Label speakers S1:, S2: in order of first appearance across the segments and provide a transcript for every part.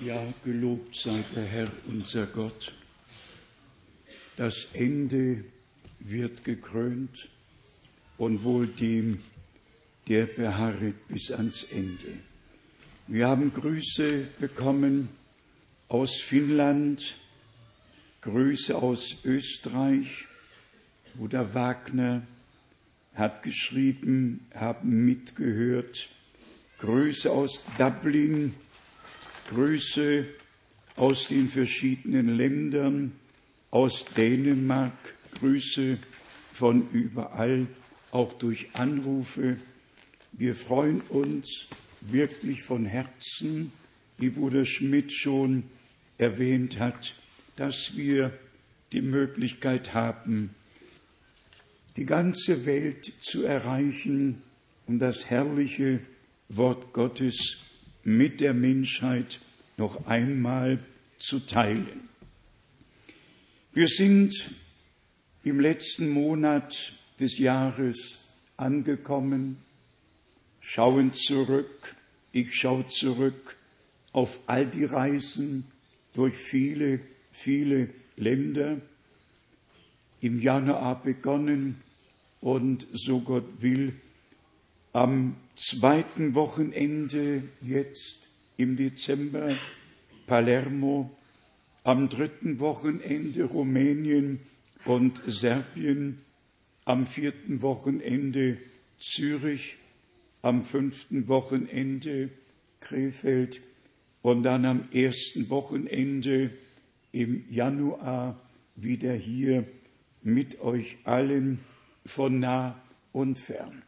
S1: Ja, gelobt sei der Herr, unser Gott. Das Ende wird gekrönt und wohl dem, der beharret bis ans Ende. Wir haben Grüße bekommen aus Finnland, Grüße aus Österreich. Bruder Wagner hat geschrieben, haben mitgehört. Grüße aus Dublin, Grüße aus den verschiedenen Ländern, aus Dänemark, Grüße von überall, auch durch Anrufe. Wir freuen uns wirklich von Herzen, wie Bruder Schmidt schon erwähnt hat, dass wir die Möglichkeit haben, die ganze Welt zu erreichen, um das herrliche Wort Gottes mit der Menschheit noch einmal zu teilen. Wir sind im letzten Monat des Jahres angekommen, schauen zurück, ich schaue zurück auf all die Reisen durch viele, viele Länder, im Januar begonnen und so Gott will, am zweiten Wochenende jetzt im Dezember Palermo, am dritten Wochenende Rumänien und Serbien, am vierten Wochenende Zürich, am fünften Wochenende Krefeld und dann am ersten Wochenende im Januar wieder hier mit euch allen von nah und fern.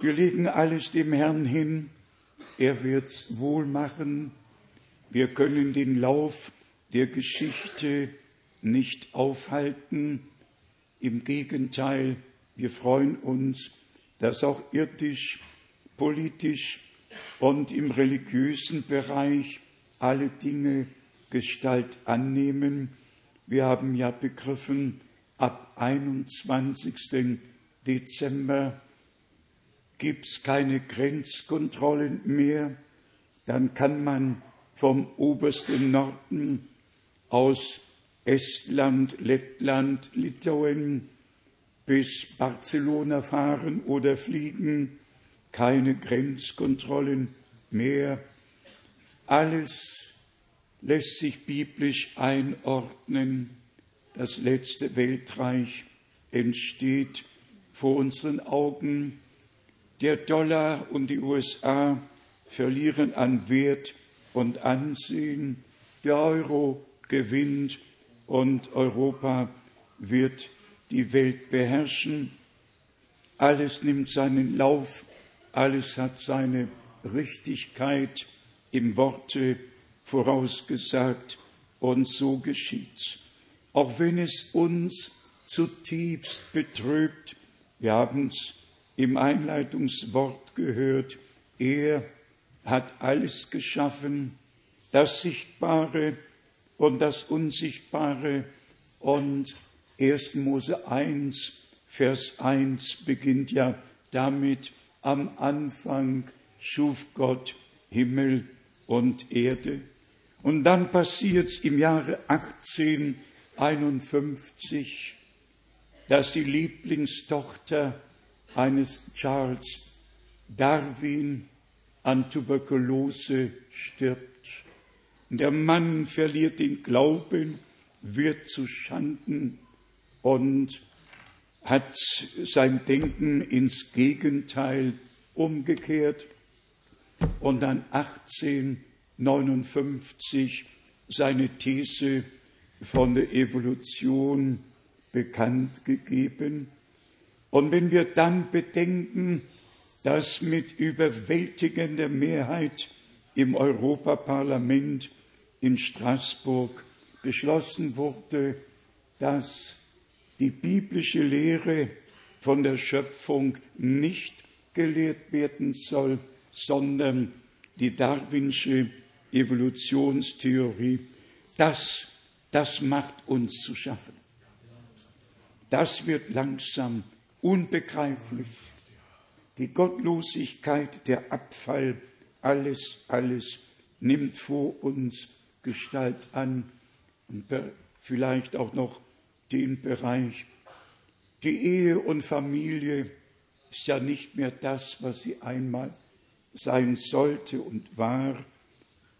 S1: Wir legen alles dem Herrn hin. Er wird's wohl machen. Wir können den Lauf der Geschichte nicht aufhalten. Im Gegenteil, wir freuen uns, dass auch irdisch, politisch und im religiösen Bereich alle Dinge Gestalt annehmen. Wir haben ja begriffen, ab 21. Dezember gibt es keine Grenzkontrollen mehr, dann kann man vom obersten Norden aus Estland, Lettland, Litauen bis Barcelona fahren oder fliegen, keine Grenzkontrollen mehr. Alles lässt sich biblisch einordnen. Das letzte Weltreich entsteht vor unseren Augen der Dollar und die USA verlieren an Wert und Ansehen. Der Euro gewinnt und Europa wird die Welt beherrschen. Alles nimmt seinen Lauf, alles hat seine Richtigkeit im Worte vorausgesagt und so geschieht's. Auch wenn es uns zutiefst betrübt, wir haben's im Einleitungswort gehört, er hat alles geschaffen, das Sichtbare und das Unsichtbare. Und 1. Mose 1, Vers 1 beginnt ja damit, am Anfang schuf Gott Himmel und Erde. Und dann passiert es im Jahre 1851, dass die Lieblingstochter eines Charles Darwin an Tuberkulose stirbt. Der Mann verliert den Glauben, wird zu Schanden und hat sein Denken ins Gegenteil umgekehrt und dann 1859 seine These von der Evolution bekannt gegeben und wenn wir dann bedenken, dass mit überwältigender Mehrheit im Europaparlament in Straßburg beschlossen wurde, dass die biblische Lehre von der Schöpfung nicht gelehrt werden soll, sondern die darwinsche Evolutionstheorie, das, das macht uns zu schaffen. Das wird langsam unbegreiflich. Die Gottlosigkeit, der Abfall, alles, alles nimmt vor uns Gestalt an und vielleicht auch noch den Bereich. Die Ehe und Familie ist ja nicht mehr das, was sie einmal sein sollte und war.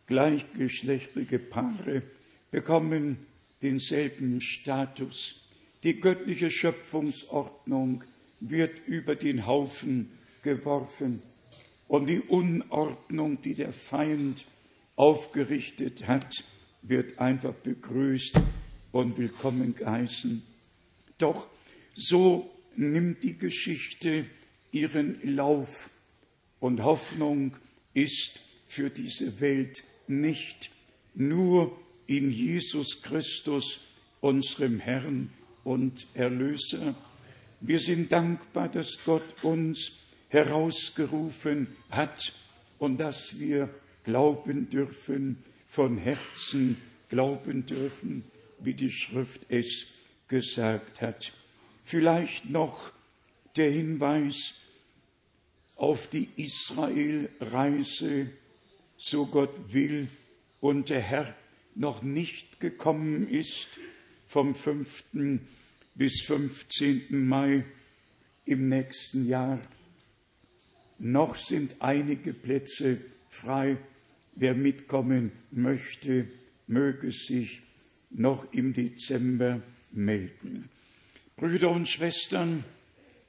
S1: Gleichgeschlechtliche Paare bekommen denselben Status. Die göttliche Schöpfungsordnung wird über den Haufen geworfen und die Unordnung, die der Feind aufgerichtet hat, wird einfach begrüßt und willkommen geheißen. Doch so nimmt die Geschichte ihren Lauf und Hoffnung ist für diese Welt nicht nur in Jesus Christus, unserem Herrn und Erlöser. Wir sind dankbar, dass Gott uns herausgerufen hat und dass wir glauben dürfen, von Herzen glauben dürfen, wie die Schrift es gesagt hat. Vielleicht noch der Hinweis auf die Israelreise, so Gott will und der Herr noch nicht gekommen ist, vom 5. bis 15. Mai im nächsten Jahr. Noch sind einige Plätze frei. Wer mitkommen möchte, möge sich noch im Dezember melden. Brüder und Schwestern,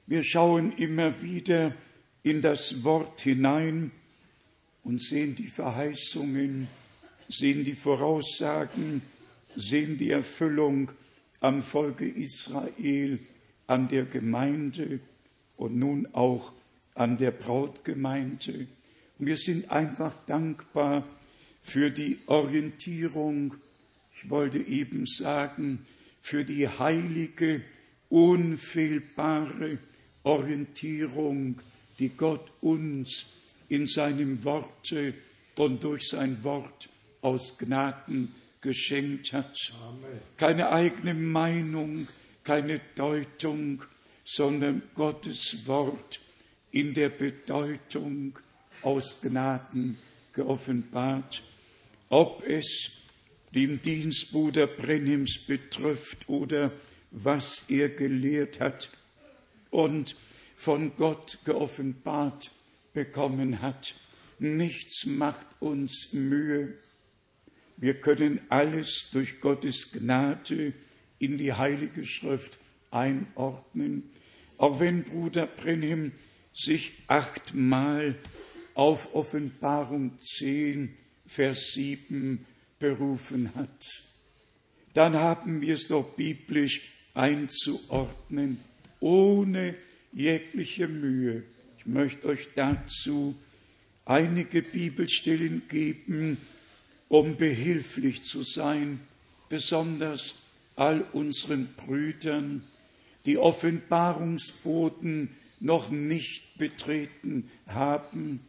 S1: wir schauen immer wieder in das Wort hinein und sehen die Verheißungen, sehen die Voraussagen, sehen die Erfüllung am Volke Israel, an der Gemeinde und nun auch an der Brautgemeinde. Und wir sind einfach dankbar für die Orientierung, ich wollte eben sagen, für die heilige, unfehlbare Orientierung, die Gott uns in seinem Worte und durch sein Wort aus Gnaden geschenkt hat. Keine eigene Meinung, keine Deutung, sondern Gottes Wort in der Bedeutung aus Gnaden geoffenbart. Ob es den Dienstbruder Brennims betrifft oder was er gelehrt hat und von Gott geoffenbart bekommen hat. Nichts macht uns Mühe, wir können alles durch Gottes Gnade in die Heilige Schrift einordnen. Auch wenn Bruder Brenhim sich achtmal auf Offenbarung 10, Vers 7 berufen hat, dann haben wir es doch biblisch einzuordnen, ohne jegliche Mühe. Ich möchte euch dazu einige Bibelstellen geben, um behilflich zu sein, besonders all unseren Brüdern, die Offenbarungsboten noch nicht betreten haben,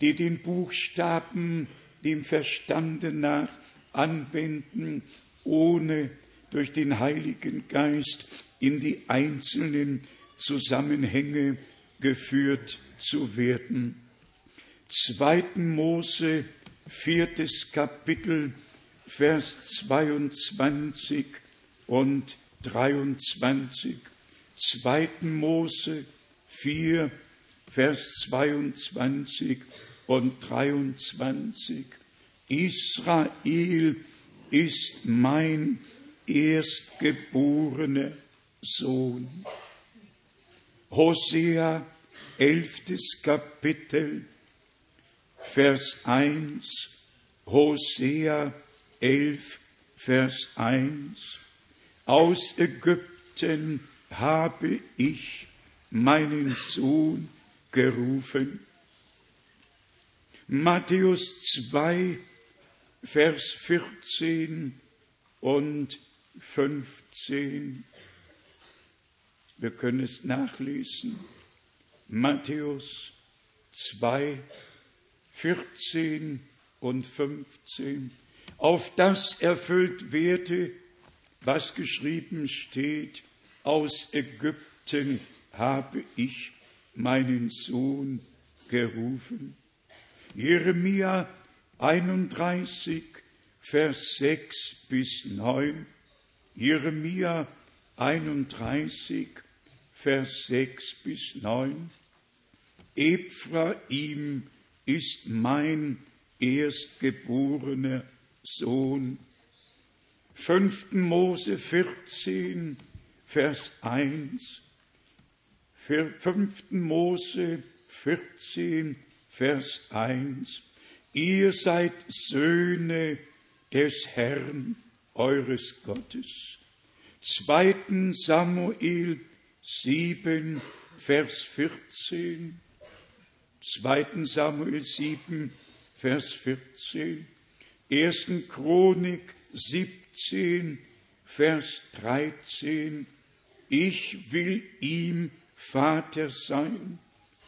S1: die den Buchstaben dem Verstande nach anwenden, ohne durch den Heiligen Geist in die einzelnen Zusammenhänge geführt zu werden. 2. Mose viertes Kapitel, Vers 22 und 23. 2. Mose 4, Vers 22 und 23. Israel ist mein erstgeborener Sohn. Hosea, elftes Kapitel, Vers 1, Hosea 11, Vers 1. Aus Ägypten habe ich meinen Sohn gerufen. Matthäus 2, Vers 14 und 15. Wir können es nachlesen. Matthäus 2, 14 und 15, auf das erfüllt werde, was geschrieben steht, aus Ägypten habe ich meinen Sohn gerufen. Jeremia 31, Vers 6 bis 9, Jeremia 31, Vers 6 bis 9. Ephraim ist mein erstgeborener Sohn. 5. Mose 14, Vers 1. 5. Mose 14, Vers 1. Ihr seid Söhne des Herrn, eures Gottes. 2. Samuel 7, Vers 14. 2. Samuel 7, Vers 14. 1. Chronik 17, Vers 13. Ich will ihm Vater sein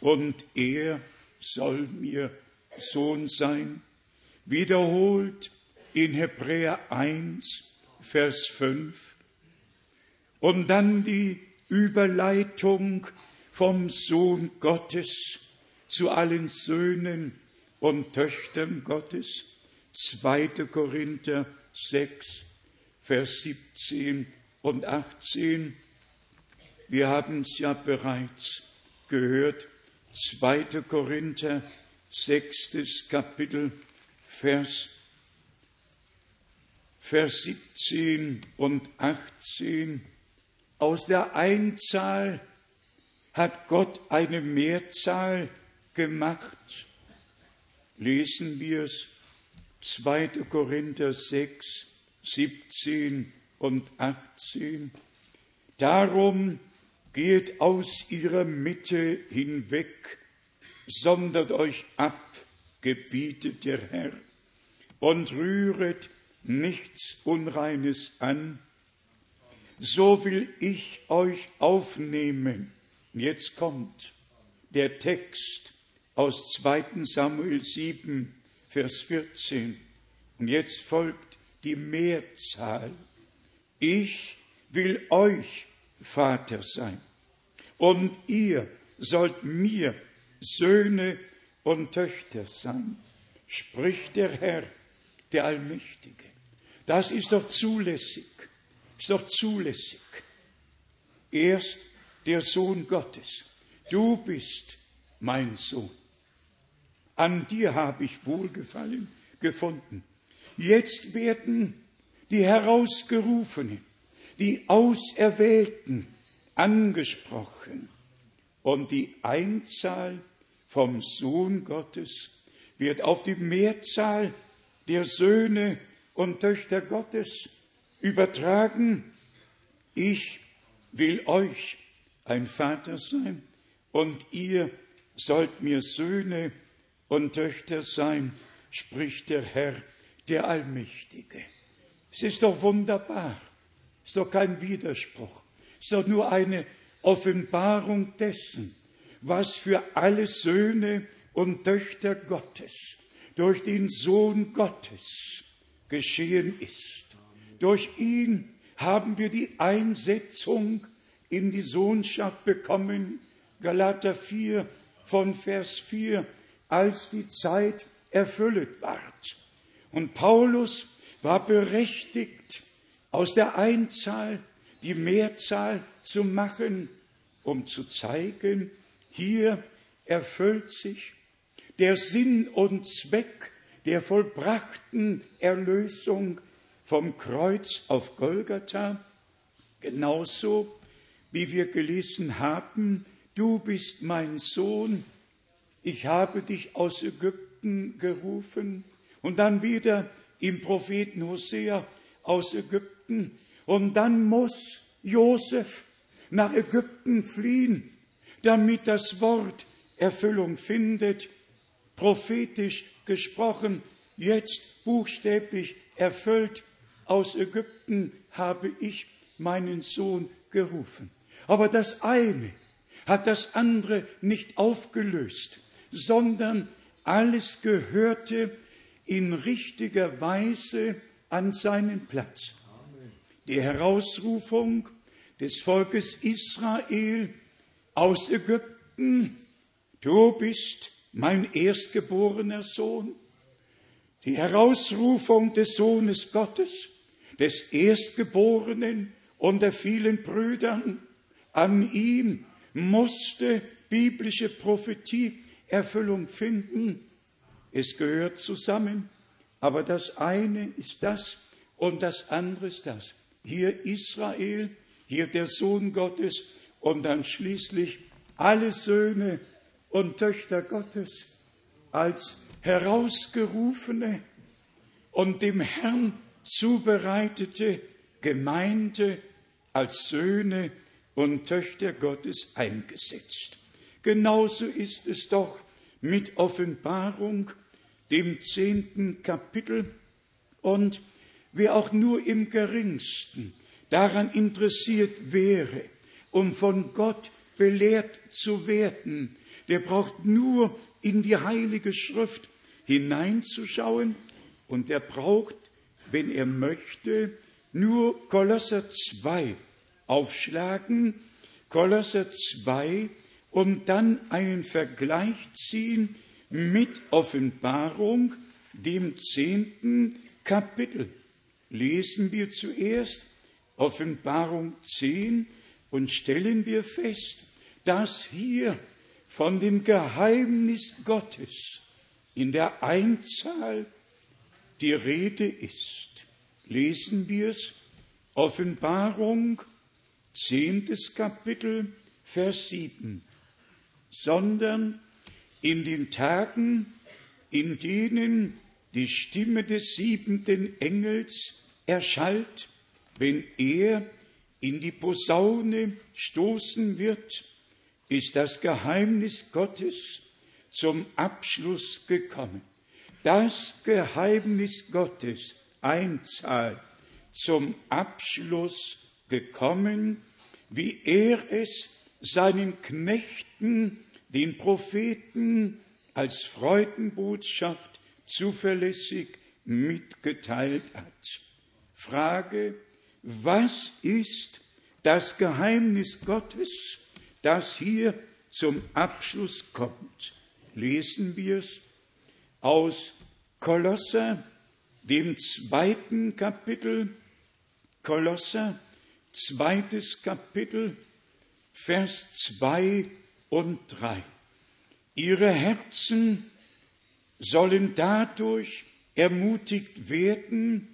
S1: und er soll mir Sohn sein. Wiederholt in Hebräer 1, Vers 5. Und dann die Überleitung vom Sohn Gottes zu allen Söhnen und Töchtern Gottes. 2. Korinther 6, Vers 17 und 18. Wir haben es ja bereits gehört. 2. Korinther, 6. Kapitel, Vers, Vers 17 und 18. Aus der Einzahl hat Gott eine Mehrzahl gemacht. Lesen wir es 2. Korinther 6, 17 und 18. Darum geht aus ihrer Mitte hinweg, sondert euch ab, gebietet der Herr, und rühret nichts Unreines an, so will ich euch aufnehmen. Jetzt kommt der Text aus 2. Samuel 7, Vers 14. Und jetzt folgt die Mehrzahl. Ich will euch Vater sein. Und ihr sollt mir Söhne und Töchter sein, spricht der Herr, der Allmächtige. Das ist doch zulässig, ist doch zulässig. Erst der Sohn Gottes. Du bist mein Sohn. An dir habe ich Wohlgefallen gefunden. Jetzt werden die Herausgerufenen, die Auserwählten angesprochen und die Einzahl vom Sohn Gottes wird auf die Mehrzahl der Söhne und Töchter Gottes übertragen. Ich will euch ein Vater sein und ihr sollt mir Söhne und Töchter sein, spricht der Herr, der Allmächtige. Es ist doch wunderbar. Ist doch kein Widerspruch. Ist doch nur eine Offenbarung dessen, was für alle Söhne und Töchter Gottes durch den Sohn Gottes geschehen ist. Durch ihn haben wir die Einsetzung in die Sohnschaft bekommen. Galater 4 von Vers 4, als die Zeit erfüllt ward. Und Paulus war berechtigt, aus der Einzahl die Mehrzahl zu machen, um zu zeigen, hier erfüllt sich der Sinn und Zweck der vollbrachten Erlösung vom Kreuz auf Golgatha, genauso wie wir gelesen haben, du bist mein Sohn, ich habe dich aus Ägypten gerufen, und dann wieder im Propheten Hosea aus Ägypten. Und dann muss Josef nach Ägypten fliehen, damit das Wort Erfüllung findet, prophetisch gesprochen, jetzt buchstäblich erfüllt. Aus Ägypten habe ich meinen Sohn gerufen. Aber das eine hat das andere nicht aufgelöst, sondern alles gehörte in richtiger Weise an seinen Platz. Die Herausrufung des Volkes Israel aus Ägypten, du bist mein erstgeborener Sohn, Die Herausrufung des Sohnes Gottes, des Erstgeborenen unter vielen Brüdern, an ihm musste biblische Prophetie Erfüllung finden. Es gehört zusammen, aber das eine ist das und das andere ist das. Hier Israel, hier der Sohn Gottes und dann schließlich alle Söhne und Töchter Gottes als herausgerufene und dem Herrn zubereitete Gemeinde als Söhne und Töchter Gottes eingesetzt. Genauso ist es doch mit Offenbarung, dem zehnten Kapitel. Und wer auch nur im geringsten daran interessiert wäre, um von Gott belehrt zu werden, der braucht nur in die Heilige Schrift hineinzuschauen und er braucht, wenn er möchte, nur Kolosser 2 aufschlagen, Kolosser 2 und dann einen Vergleich ziehen mit Offenbarung, dem zehnten Kapitel. Lesen wir zuerst Offenbarung 10 und stellen wir fest, dass hier von dem Geheimnis Gottes in der Einzahl die Rede ist. Lesen wir es, Offenbarung, zehntes Kapitel, Vers 7. Sondern in den Tagen, in denen die Stimme des siebenten Engels erschallt, wenn er in die Posaune stoßen wird, ist das Geheimnis Gottes zum Abschluss gekommen. Das Geheimnis Gottes Einzahl zum Abschluss gekommen, wie er es seinen Knechten, den Propheten, als Freudenbotschaft zuverlässig mitgeteilt hat. Frage, was ist das Geheimnis Gottes, das hier zum Abschluss kommt? Lesen wir es aus Kolosser, dem zweiten Kapitel, Kolosser, zweites Kapitel, Vers 2 und 3. Ihre Herzen sollen dadurch ermutigt werden,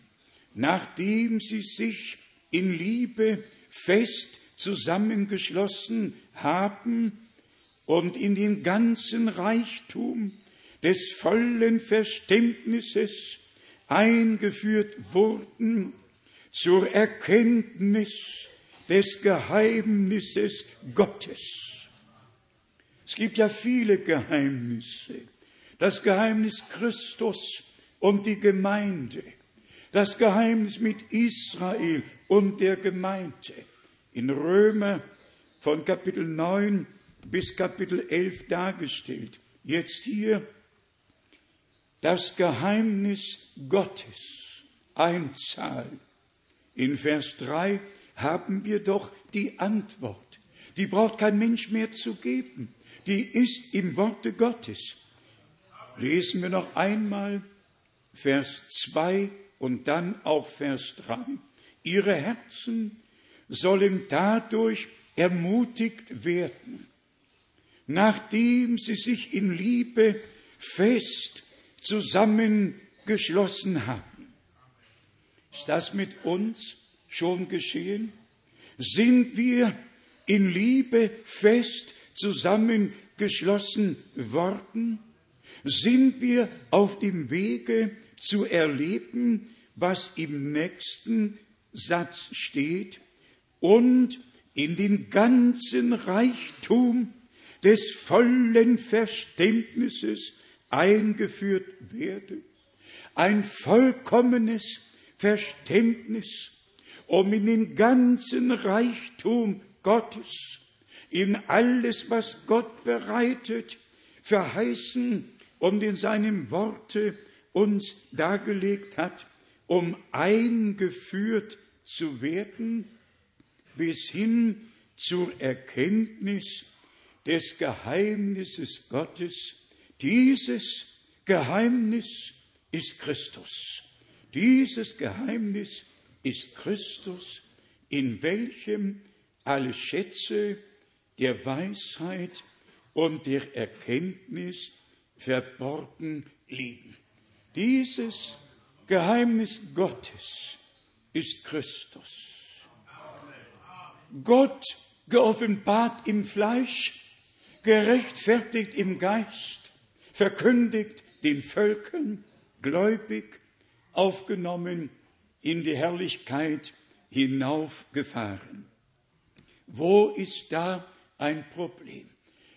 S1: nachdem sie sich in Liebe fest zusammengeschlossen haben und in den ganzen Reichtum des vollen Verständnisses eingeführt wurden zur Erkenntnis des Geheimnisses Gottes. Es gibt ja viele Geheimnisse. Das Geheimnis Christus und die Gemeinde. Das Geheimnis mit Israel und der Gemeinde. In Römer von Kapitel 9 bis Kapitel 11 dargestellt. Jetzt hier das Geheimnis Gottes. Einzahl. In Vers 3 haben wir doch die Antwort. Die braucht kein Mensch mehr zu geben. Die ist im Worte Gottes. Lesen wir noch einmal Vers 2 und dann auch Vers 3. Ihre Herzen sollen dadurch ermutigt werden, nachdem sie sich in Liebe fest zusammengeschlossen haben. Ist das mit uns schon geschehen? Sind wir in Liebe fest zusammengeschlossen worden? Sind wir auf dem Wege zu erleben, was im nächsten Satz steht? Und in den ganzen Reichtum des vollen Verständnisses eingeführt werde. Ein vollkommenes Verständnis, um in den ganzen Reichtum Gottes, in alles, was Gott bereitet, verheißen und in seinem Worte uns dargelegt hat, um eingeführt zu werden, bis hin zur Erkenntnis des Geheimnisses Gottes. Dieses Geheimnis ist Christus. Dieses Geheimnis ist Christus, in welchem alle Schätze der Weisheit und der Erkenntnis verborgen liegen. Dieses Geheimnis Gottes ist Christus. Gott geoffenbart im Fleisch, gerechtfertigt im Geist, verkündigt den Völkern, gläubig, aufgenommen in die Herrlichkeit hinaufgefahren. Wo ist da ein Problem?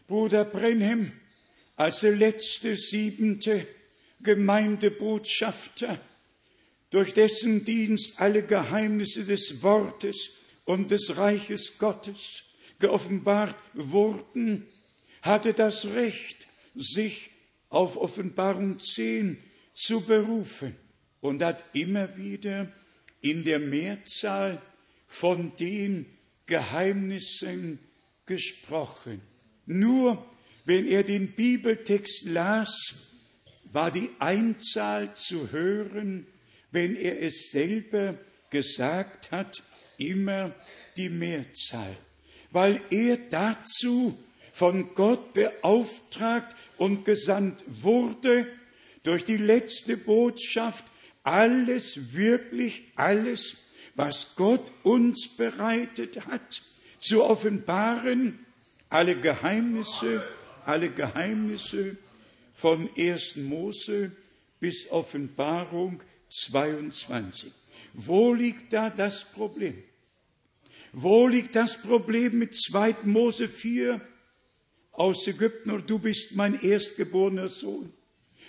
S1: Bruder Brenhem, als der letzte siebente Gemeindebotschafter, durch dessen Dienst alle Geheimnisse des Wortes und des Reiches Gottes geoffenbart wurden, hatte das Recht, sich auf Offenbarung 10 zu berufen und hat immer wieder in der Mehrzahl von den Geheimnissen gesprochen. Nur wenn er den Bibeltext las, war die Einzahl zu hören, wenn er es selber gesagt hat, immer die Mehrzahl, weil er dazu von Gott beauftragt und gesandt wurde, durch die letzte Botschaft alles, wirklich alles, was Gott uns bereitet hat, zu offenbaren, alle Geheimnisse, alle Geheimnisse von 1. Mose bis Offenbarung 22. Wo liegt da das Problem? Wo liegt das Problem mit 2. Mose 4 aus Ägypten und du bist mein erstgeborener Sohn?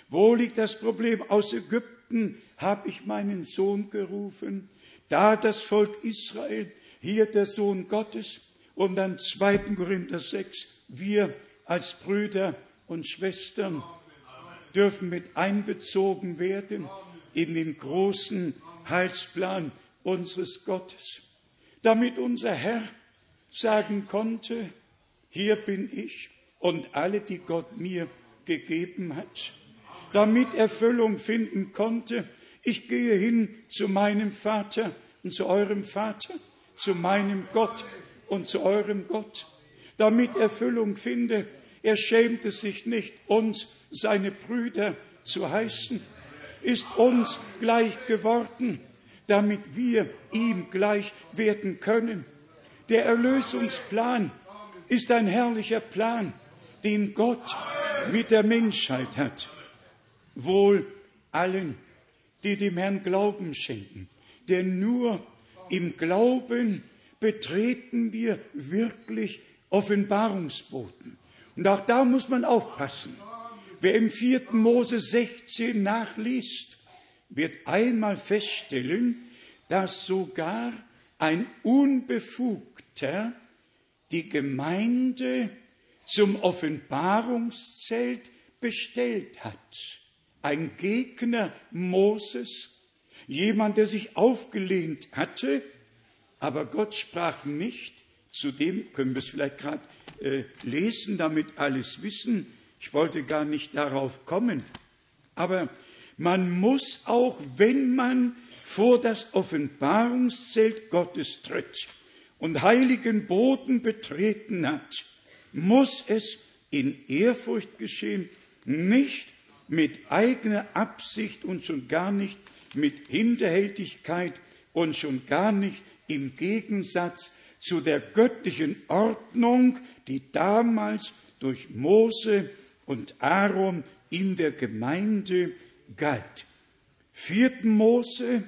S1: Wo liegt das Problem? Aus Ägypten habe ich meinen Sohn gerufen. Da das Volk Israel, hier der Sohn Gottes und dann 2. Korinther 6, wir als Brüder und Schwestern dürfen mit einbezogen werden in den großen Heilsplan unseres Gottes, damit unser Herr sagen konnte, hier bin ich und alle, die Gott mir gegeben hat, damit Erfüllung finden konnte, ich gehe hin zu meinem Vater und zu eurem Vater, zu meinem Gott und zu eurem Gott, damit Erfüllung finde, er schämte sich nicht, uns seine Brüder zu heißen, ist uns gleich geworden, damit wir ihm gleich werden können. Der Erlösungsplan ist ein herrlicher Plan, den Gott mit der Menschheit hat. Wohl allen, die dem Herrn Glauben schenken. Denn nur im Glauben betreten wir wirklich Offenbarungsboten. Und auch da muss man aufpassen. Wer im 4. Mose 16 nachliest, wird einmal feststellen, dass sogar ein Unbefugter die Gemeinde zum Offenbarungszelt bestellt hat. Ein Gegner Moses, jemand, der sich aufgelehnt hatte, aber Gott sprach nicht, zu dem können wir es vielleicht gerade äh, lesen, damit alles wissen. Ich wollte gar nicht darauf kommen. Aber man muss auch, wenn man vor das Offenbarungszelt Gottes tritt und heiligen Boden betreten hat, muss es in Ehrfurcht geschehen, nicht mit eigener Absicht und schon gar nicht mit Hinterhältigkeit und schon gar nicht im Gegensatz zu der göttlichen Ordnung, die damals durch Mose und Aaron in der Gemeinde galt. 4. Mose,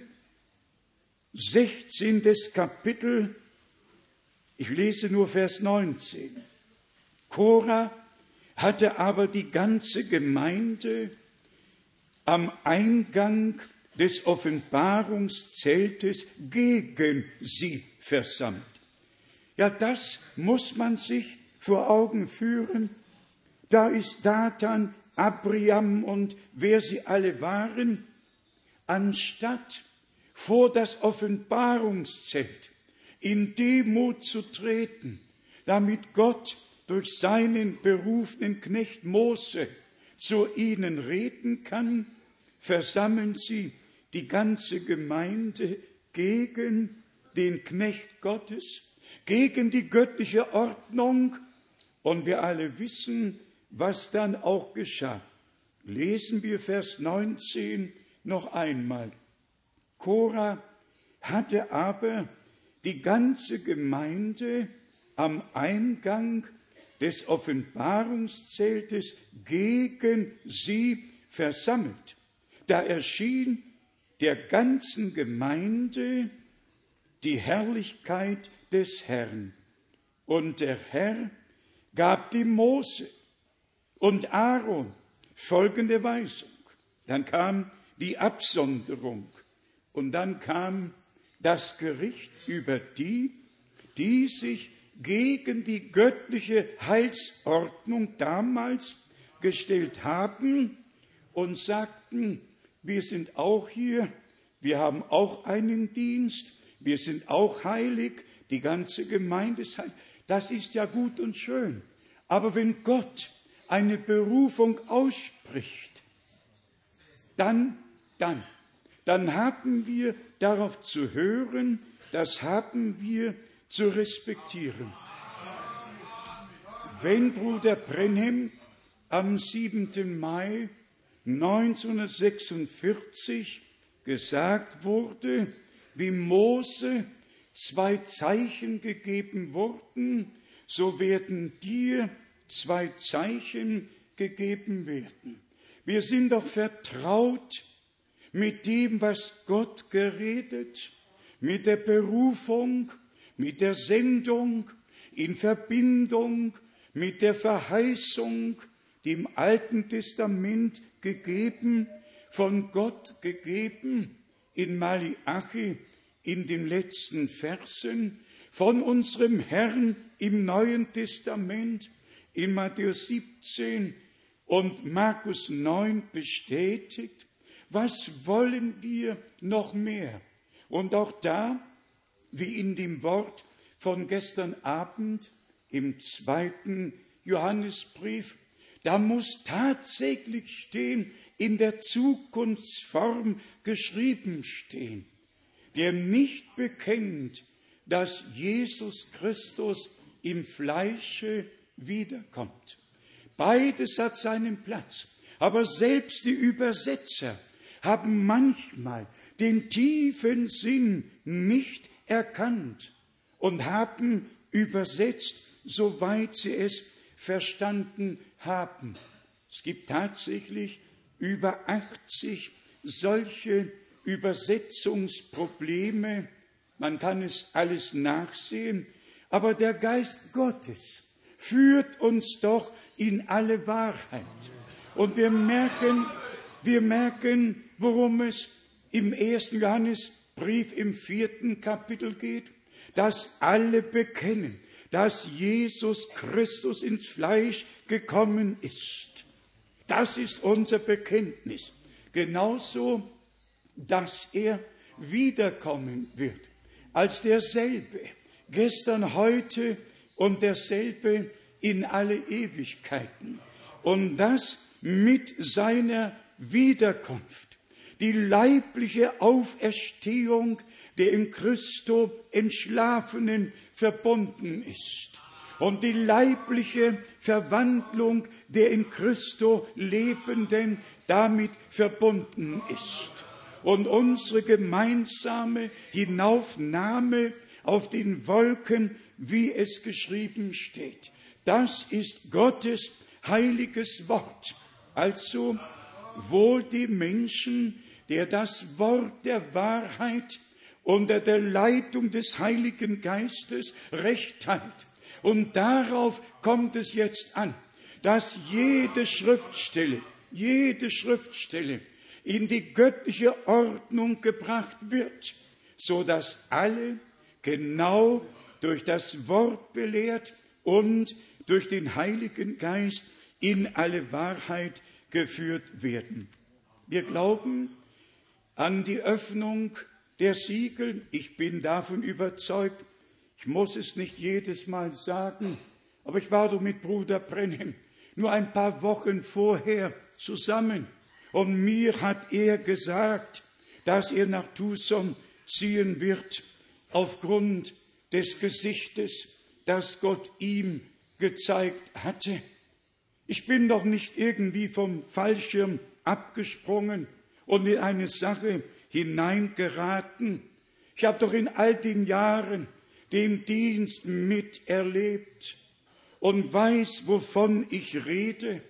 S1: 16. Kapitel, ich lese nur Vers 19. Korah hatte aber die ganze Gemeinde am Eingang des Offenbarungszeltes gegen sie versammelt. Ja, das muss man sich vor Augen führen. Da ist Datan, Abriam und wer sie alle waren, anstatt vor das Offenbarungszelt in Demut zu treten, damit Gott durch seinen berufenen Knecht Mose zu ihnen reden kann, versammeln sie die ganze Gemeinde gegen den Knecht Gottes, gegen die göttliche Ordnung. Und wir alle wissen, was dann auch geschah. Lesen wir Vers 19 noch einmal. Cora hatte aber die ganze Gemeinde am Eingang des Offenbarungszeltes gegen sie versammelt. Da erschien der ganzen Gemeinde die Herrlichkeit des Herrn. Und der Herr gab dem Mose und Aaron folgende Weisung. Dann kam die Absonderung und dann kam das Gericht über die, die sich gegen die göttliche Heilsordnung damals gestellt haben und sagten, wir sind auch hier, wir haben auch einen Dienst, wir sind auch heilig, die ganze Gemeinde ist heilig. Das ist ja gut und schön. Aber wenn Gott eine Berufung ausspricht, dann, dann, dann haben wir darauf zu hören, das haben wir zu respektieren. Wenn Bruder Brenhem am 7. Mai 1946 gesagt wurde, wie Mose zwei Zeichen gegeben wurden, so werden dir zwei Zeichen gegeben werden. Wir sind doch vertraut mit dem, was Gott geredet, mit der Berufung, mit der Sendung, in Verbindung mit der Verheißung, die im Alten Testament gegeben, von Gott gegeben, in Malachi, in den letzten Versen, von unserem Herrn im Neuen Testament, in Matthäus 17 und Markus 9 bestätigt. Was wollen wir noch mehr? Und auch da, wie in dem Wort von gestern Abend im zweiten Johannesbrief, da muss tatsächlich stehen, in der Zukunftsform geschrieben stehen, der nicht bekennt, dass Jesus Christus im Fleische wiederkommt. Beides hat seinen Platz. Aber selbst die Übersetzer haben manchmal den tiefen Sinn nicht erkannt und haben übersetzt, soweit sie es verstanden haben. Es gibt tatsächlich über 80 solche Übersetzungsprobleme. Man kann es alles nachsehen, aber der Geist Gottes führt uns doch in alle Wahrheit. Und wir merken, wir merken, worum es im ersten Johannesbrief im vierten Kapitel geht, dass alle bekennen, dass Jesus Christus ins Fleisch gekommen ist. Das ist unser Bekenntnis. Genauso, dass er wiederkommen wird, als derselbe, gestern, heute und derselbe in alle Ewigkeiten. Und das mit seiner Wiederkunft. Die leibliche Auferstehung der in Christo Entschlafenen verbunden ist. Und die leibliche Verwandlung der in Christo Lebenden damit verbunden ist. Und unsere gemeinsame Hinaufnahme auf den Wolken wie es geschrieben steht. Das ist Gottes heiliges Wort. Also wohl die Menschen, der das Wort der Wahrheit unter der Leitung des Heiligen Geistes recht teilt. Und darauf kommt es jetzt an, dass jede Schriftstelle, jede Schriftstelle in die göttliche Ordnung gebracht wird, so dass alle genau durch das Wort belehrt und durch den Heiligen Geist in alle Wahrheit geführt werden. Wir glauben an die Öffnung der Siegel. Ich bin davon überzeugt. Ich muss es nicht jedes Mal sagen, aber ich war doch mit Bruder Brenhem nur ein paar Wochen vorher zusammen. Und mir hat er gesagt, dass er nach Tucson ziehen wird, aufgrund des Gesichtes, das Gott ihm gezeigt hatte. Ich bin doch nicht irgendwie vom Fallschirm abgesprungen und in eine Sache hineingeraten. Ich habe doch in all den Jahren den Dienst miterlebt und weiß, wovon ich rede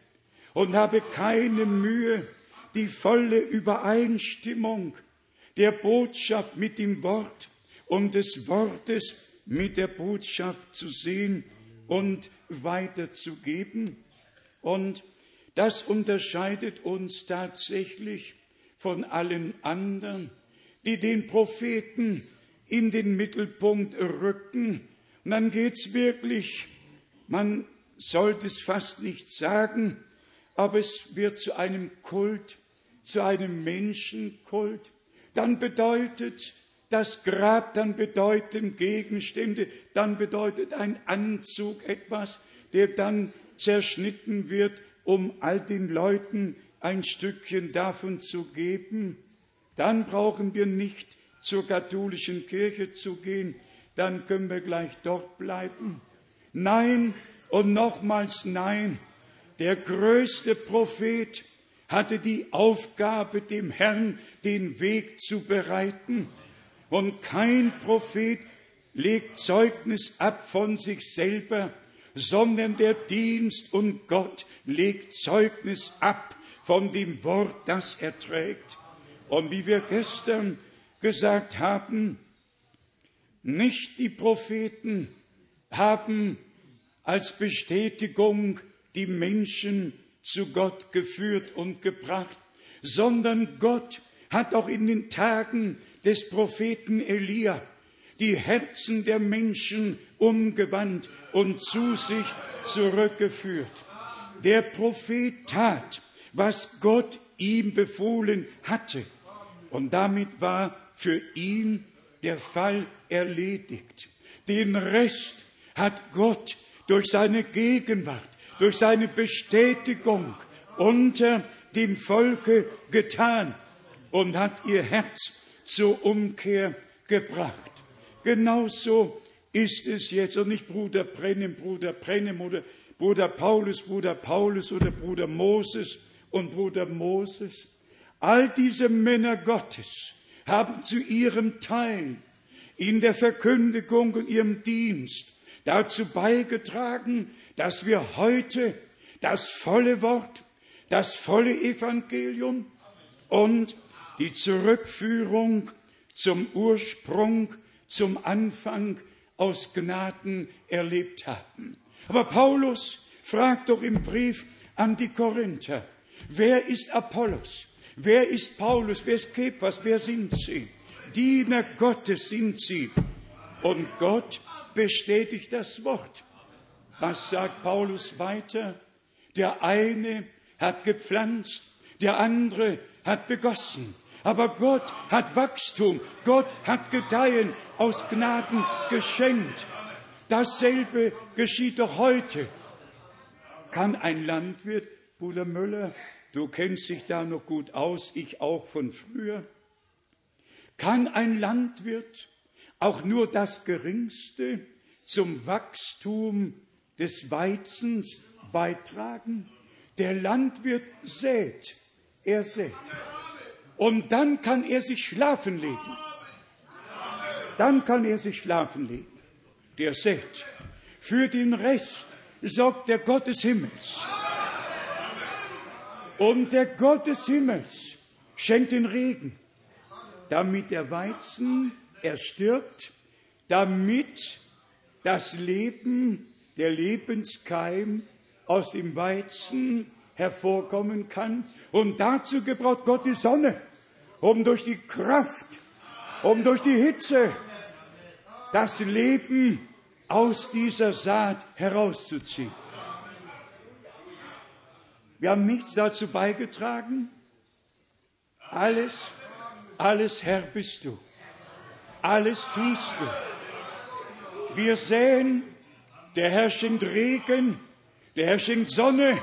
S1: und habe keine Mühe, die volle Übereinstimmung der Botschaft mit dem Wort und des Wortes mit der Botschaft zu sehen und weiterzugeben. Und das unterscheidet uns tatsächlich von allen anderen, die den Propheten in den Mittelpunkt rücken. Und dann geht's wirklich, man sollte es fast nicht sagen, aber es wird zu einem Kult, zu einem Menschenkult. Dann bedeutet das Grab, dann bedeuten Gegenstände, dann bedeutet ein Anzug etwas, der dann zerschnitten wird, um all den Leuten ein Stückchen davon zu geben. Dann brauchen wir nicht zur katholischen Kirche zu gehen, dann können wir gleich dort bleiben. Nein und nochmals nein, der größte Prophet hatte die Aufgabe, dem Herrn den Weg zu bereiten. Und kein Prophet legt Zeugnis ab von sich selber, sondern der Dienst und Gott legt Zeugnis ab von dem Wort, das er trägt. Und wie wir gestern gesagt haben, nicht die Propheten haben als Bestätigung die Menschen zu Gott geführt und gebracht, sondern Gott hat auch in den Tagen des Propheten Elia die Herzen der Menschen umgewandt und zu sich zurückgeführt. Der Prophet tat, was Gott ihm befohlen hatte. Und damit war für ihn der Fall erledigt. Den Rest hat Gott durch seine Gegenwart durch seine Bestätigung unter dem Volke getan und hat ihr Herz zur Umkehr gebracht. Genauso ist es jetzt und nicht Bruder Brennem, Bruder Brennem oder Bruder Paulus, Bruder Paulus oder Bruder Moses und Bruder Moses. All diese Männer Gottes haben zu ihrem Teil in der Verkündigung und ihrem Dienst dazu beigetragen, dass wir heute das volle Wort, das volle Evangelium und die Zurückführung zum Ursprung, zum Anfang aus Gnaden erlebt haben. Aber Paulus fragt doch im Brief an die Korinther, wer ist Apollos? Wer ist Paulus? Wer ist Kephas? Wer sind sie? Diener Gottes sind sie. Und Gott bestätigt das Wort. Was sagt Paulus weiter? Der eine hat gepflanzt, der andere hat begossen. Aber Gott hat Wachstum, Gott hat Gedeihen aus Gnaden geschenkt. Dasselbe geschieht doch heute. Kann ein Landwirt, Bruder Müller, du kennst dich da noch gut aus, ich auch von früher, kann ein Landwirt auch nur das Geringste zum Wachstum des Weizens beitragen? Der Landwirt sät, er sät. Und dann kann er sich schlafen legen. Dann kann er sich schlafen legen. Der sät. Für den Rest sorgt der Gott des Himmels. Und der Gott des Himmels schenkt den Regen, damit der Weizen erstirbt, damit das Leben der Lebenskeim aus dem Weizen hervorkommen kann. Und dazu gebraucht Gott die Sonne, um durch die Kraft, um durch die Hitze das Leben aus dieser Saat herauszuziehen. Wir haben nichts dazu beigetragen. Alles, alles Herr bist du. Alles tust du. Wir sehen der Herr schenkt Regen, der Herr schenkt Sonne,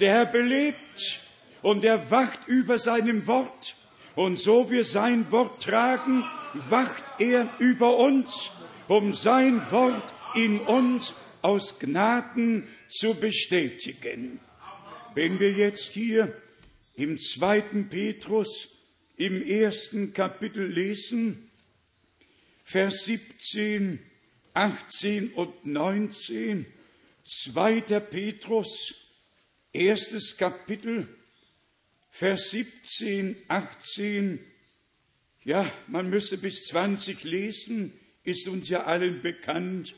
S1: der Herr belebt und er wacht über seinem Wort. Und so wir sein Wort tragen, wacht er über uns, um sein Wort in uns aus Gnaden zu bestätigen. Wenn wir jetzt hier im zweiten Petrus im ersten Kapitel lesen, Vers 17, 18 und 19, zweiter Petrus, erstes Kapitel, Vers 17, 18, ja, man müsste bis 20 lesen, ist uns ja allen bekannt.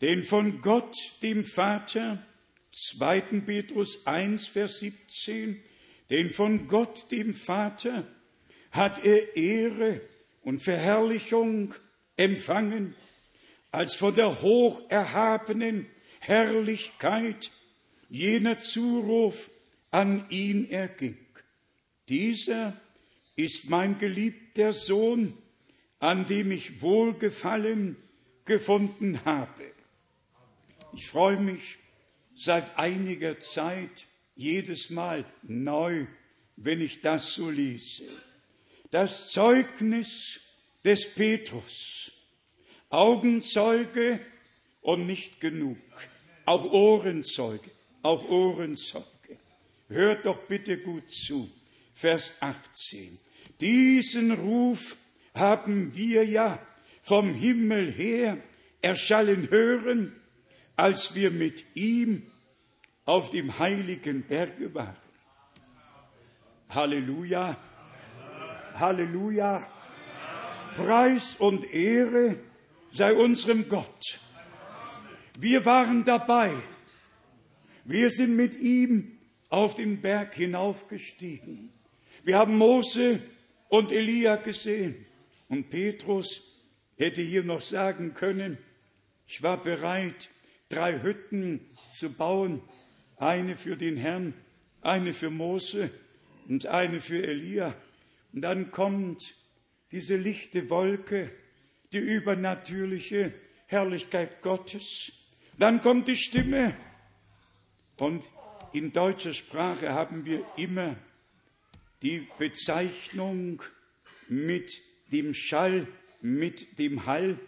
S1: Denn von Gott, dem Vater, 2. Petrus 1, Vers 17, denn von Gott, dem Vater, hat er Ehre und Verherrlichung empfangen, als von der hocherhabenen Herrlichkeit jener Zuruf an ihn erging. Dieser ist mein geliebter Sohn, an dem ich Wohlgefallen gefunden habe. Ich freue mich seit einiger Zeit jedes Mal neu, wenn ich das so lese. Das Zeugnis des Petrus, Augenzeuge und nicht genug, auch Ohrenzeuge, auch Ohrenzeuge. Hört doch bitte gut zu. Vers 18. Diesen Ruf haben wir ja vom Himmel her erschallen hören, als wir mit ihm auf dem heiligen Berge waren. Halleluja, Halleluja, Preis und Ehre sei unserem Gott. Wir waren dabei. Wir sind mit ihm auf den Berg hinaufgestiegen. Wir haben Mose und Elia gesehen. Und Petrus hätte hier noch sagen können, ich war bereit, drei Hütten zu bauen, eine für den Herrn, eine für Mose und eine für Elia. Und dann kommt diese lichte Wolke, die übernatürliche Herrlichkeit Gottes. Dann kommt die Stimme. Und in deutscher Sprache haben wir immer die Bezeichnung mit dem Schall, mit dem Hall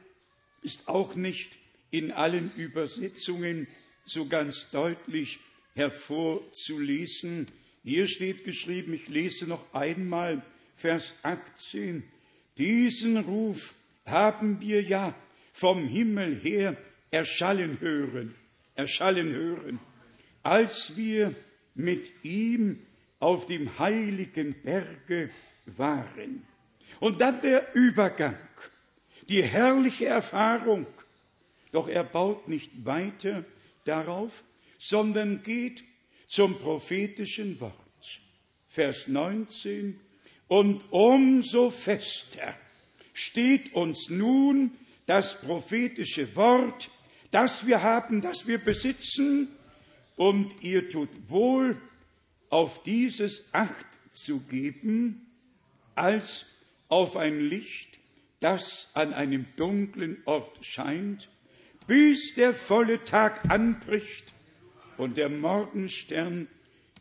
S1: ist auch nicht in allen Übersetzungen so ganz deutlich hervorzulesen. Hier steht geschrieben, ich lese noch einmal Vers 18, diesen Ruf haben wir ja vom Himmel her erschallen hören, erschallen hören, als wir mit ihm auf dem heiligen Berge waren. Und dann der Übergang, die herrliche Erfahrung. Doch er baut nicht weiter darauf, sondern geht zum prophetischen Wort. Vers 19. Und umso fester steht uns nun das prophetische Wort, das wir haben, das wir besitzen, und ihr tut wohl, auf dieses Acht zu geben, als auf ein Licht, das an einem dunklen Ort scheint, bis der volle Tag anbricht und der Morgenstern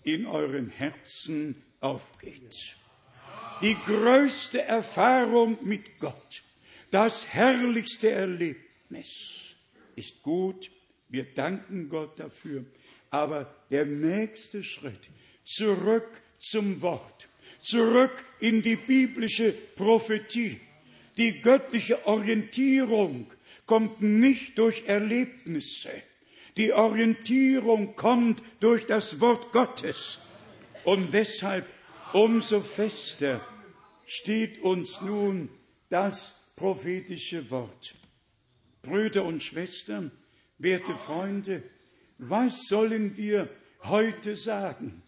S1: in euren Herzen aufgeht. Die größte Erfahrung mit Gott, das herrlichste Erlebnis ist gut, wir danken Gott dafür, aber der nächste Schritt zurück zum Wort, zurück in die biblische Prophetie. Die göttliche Orientierung kommt nicht durch Erlebnisse. Die Orientierung kommt durch das Wort Gottes. Und deshalb umso fester steht uns nun das prophetische Wort. Brüder und Schwestern, werte Freunde, was sollen wir heute sagen?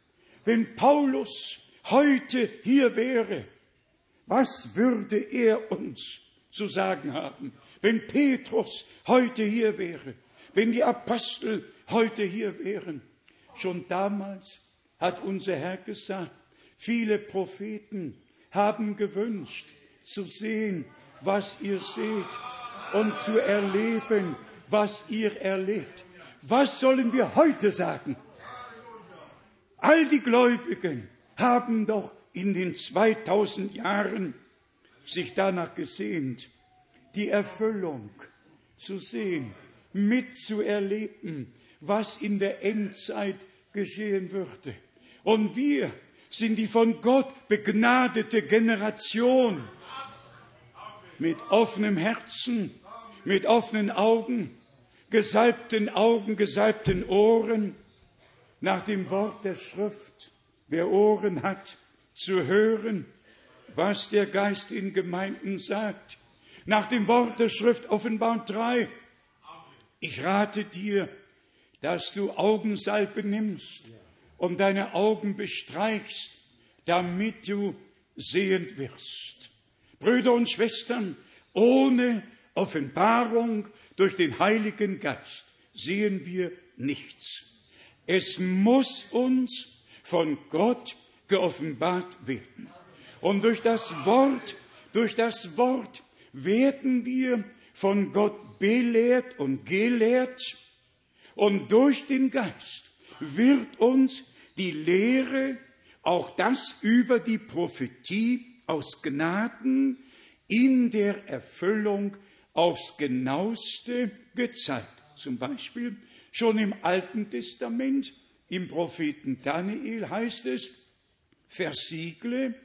S1: Wenn Paulus heute hier wäre, was würde er uns zu sagen haben? Wenn Petrus heute hier wäre, wenn die Apostel heute hier wären. Schon damals hat unser Herr gesagt, viele Propheten haben gewünscht zu sehen, was ihr seht und zu erleben, was ihr erlebt. Was sollen wir heute sagen? All die Gläubigen haben doch in den 2000 Jahren sich danach gesehnt, die Erfüllung zu sehen, mitzuerleben, was in der Endzeit geschehen würde. Und wir sind die von Gott begnadete Generation mit offenem Herzen, mit offenen Augen, gesalbten Augen, gesalbten Ohren, nach dem Wort der Schrift. Wer Ohren hat, zu hören, was der Geist in Gemeinden sagt. Nach dem Wort der Schrift Offenbarung 3. Ich rate dir, dass du Augensalbe nimmst und deine Augen bestreichst, damit du sehend wirst. Brüder und Schwestern, ohne Offenbarung durch den Heiligen Geist sehen wir nichts. Es muss uns von Gott geoffenbart werden. Und durch das Wort, durch das Wort werden wir von Gott belehrt und gelehrt. Und durch den Geist wird uns die Lehre, auch das über die Prophetie aus Gnaden in der Erfüllung aufs genaueste gezeigt. Zum Beispiel schon im Alten Testament, im Propheten Daniel heißt es, versiegle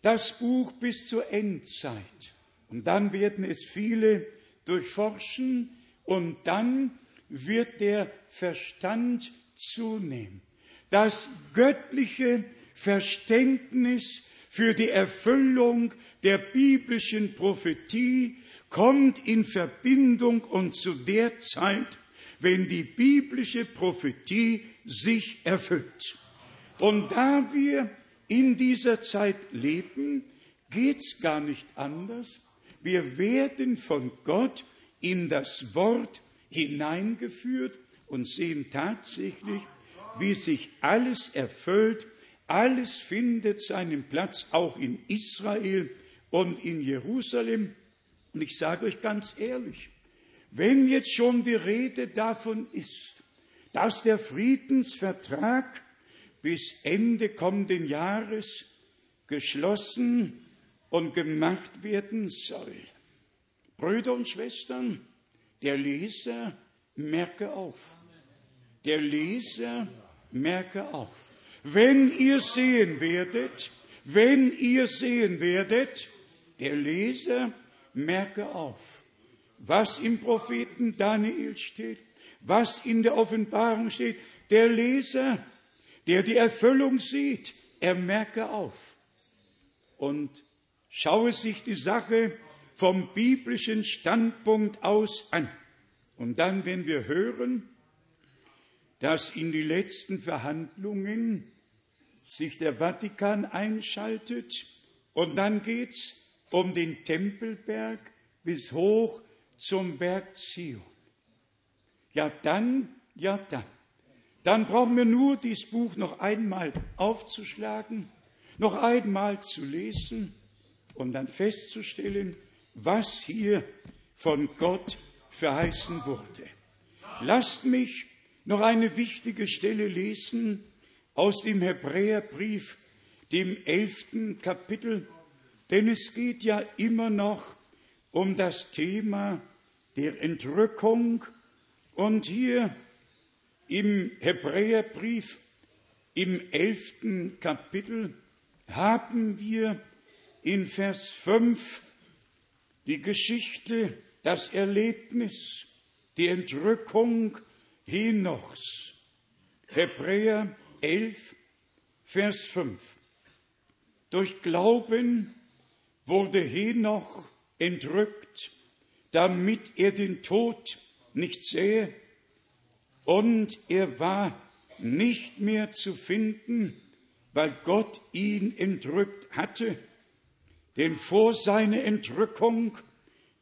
S1: das Buch bis zur Endzeit. Und dann werden es viele durchforschen und dann wird der Verstand zunehmen. Das göttliche Verständnis für die Erfüllung der biblischen Prophetie kommt in Verbindung und zu der Zeit, wenn die biblische Prophetie sich erfüllt. Und da wir in dieser Zeit leben, geht's gar nicht anders. Wir werden von Gott in das Wort hineingeführt und sehen tatsächlich, wie sich alles erfüllt. Alles findet seinen Platz auch in Israel und in Jerusalem. Und ich sage euch ganz ehrlich, wenn jetzt schon die Rede davon ist, dass der Friedensvertrag bis Ende kommenden Jahres geschlossen und gemacht werden soll. Brüder und Schwestern, der Leser merke auf. Der Leser merke auf. Wenn ihr sehen werdet, wenn ihr sehen werdet, der Leser merke auf, was im Propheten Daniel steht, was in der Offenbarung steht. Der Leser, der die Erfüllung sieht, er merke auf und schaue sich die Sache vom biblischen Standpunkt aus an. Und dann, wenn wir hören, dass in die letzten Verhandlungen sich der Vatikan einschaltet und dann geht's um den Tempelberg bis hoch zum Berg Zion. Ja dann, ja dann. Dann brauchen wir nur dieses Buch noch einmal aufzuschlagen, noch einmal zu lesen und dann festzustellen, was hier von Gott verheißen wurde. Lasst mich noch eine wichtige Stelle lesen aus dem Hebräerbrief, dem elften Kapitel, denn es geht ja immer noch um das Thema der Entrückung und hier im Hebräerbrief im elften Kapitel haben wir in Vers 5 die Geschichte, das Erlebnis, die Entrückung Henochs. Hebräer 11, Vers 5. Durch Glauben wurde Henoch entrückt, damit er den Tod nicht sähe, und er war nicht mehr zu finden, weil Gott ihn entrückt hatte, denn vor seiner Entrückung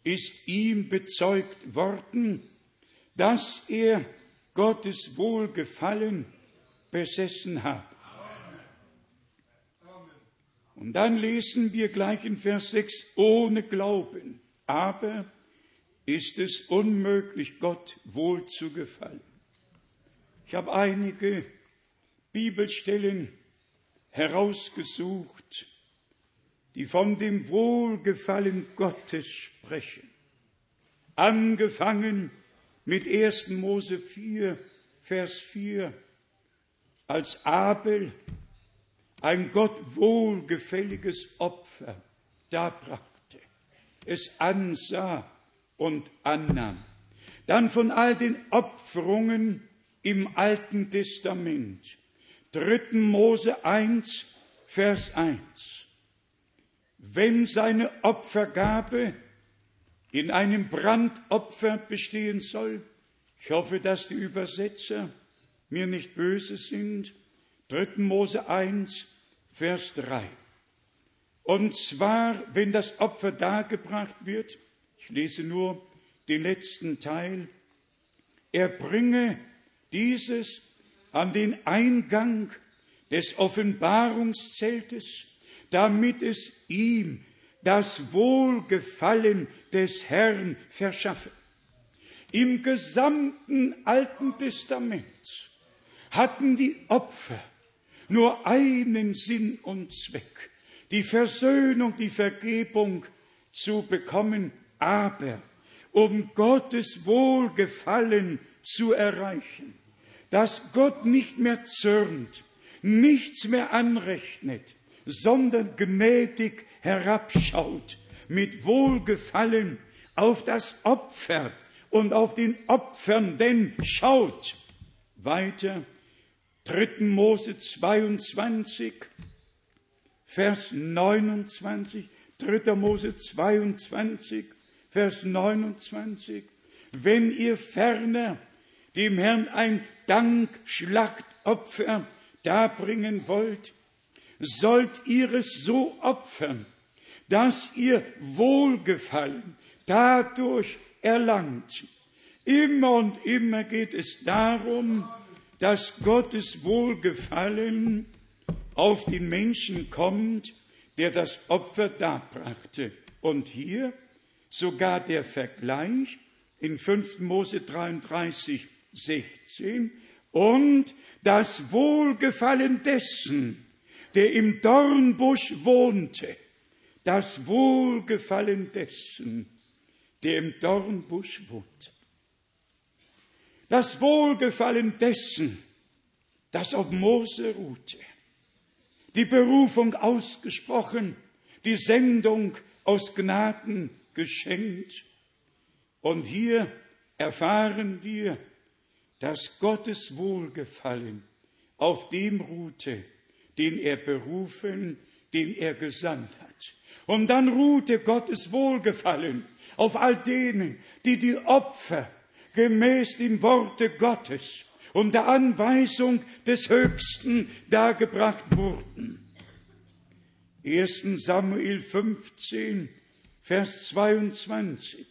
S1: ist ihm bezeugt worden, dass er Gottes Wohlgefallen besessen hat. Und dann lesen wir gleich in Vers 6, ohne Glauben, aber ist es unmöglich, Gott wohl zu gefallen. Ich habe einige Bibelstellen herausgesucht, die von dem Wohlgefallen Gottes sprechen. Angefangen mit 1. Mose 4, Vers 4, als Abel ein Gott wohlgefälliges Opfer darbrachte, es ansah und annahm. Dann von all den Opferungen im Alten Testament. 3. Mose 1, Vers 1. Wenn seine Opfergabe in einem Brandopfer bestehen soll, ich hoffe, dass die Übersetzer mir nicht böse sind, 3. Mose 1, Vers 3. Und zwar, wenn das Opfer dargebracht wird, ich lese nur den letzten Teil, er bringe dieses an den Eingang des Offenbarungszeltes, damit es ihm das Wohlgefallen des Herrn verschaffe. Im gesamten Alten Testament hatten die Opfer nur einen Sinn und Zweck, die Versöhnung, die Vergebung zu bekommen, aber um Gottes Wohlgefallen zu erreichen, dass Gott nicht mehr zürnt, nichts mehr anrechnet, sondern gnädig herabschaut, mit Wohlgefallen auf das Opfer und auf den Opfernden schaut. Weiter 3. Mose 22, Vers 29, 3. Mose 22, Vers 29. Wenn ihr ferner dem Herrn ein Dankschlachtopfer darbringen wollt, sollt ihr es so opfern, dass ihr Wohlgefallen dadurch erlangt. Immer und immer geht es darum, dass Gottes Wohlgefallen auf den Menschen kommt, der das Opfer darbrachte. Und hier sogar der Vergleich in 5. Mose 33, 16 und das Wohlgefallen dessen, der im Dornbusch wohnte, das Wohlgefallen dessen, der im Dornbusch wohnt. Das Wohlgefallen dessen, das auf Mose ruhte. Die Berufung ausgesprochen, die Sendung aus Gnaden geschenkt. Und hier erfahren wir, dass Gottes Wohlgefallen auf dem ruhte, den er berufen, den er gesandt hat. Und dann ruhte Gottes Wohlgefallen auf all denen, die die Opfer gemäß dem Worte Gottes und der Anweisung des Höchsten dargebracht wurden. 1. Samuel 15, Vers 22.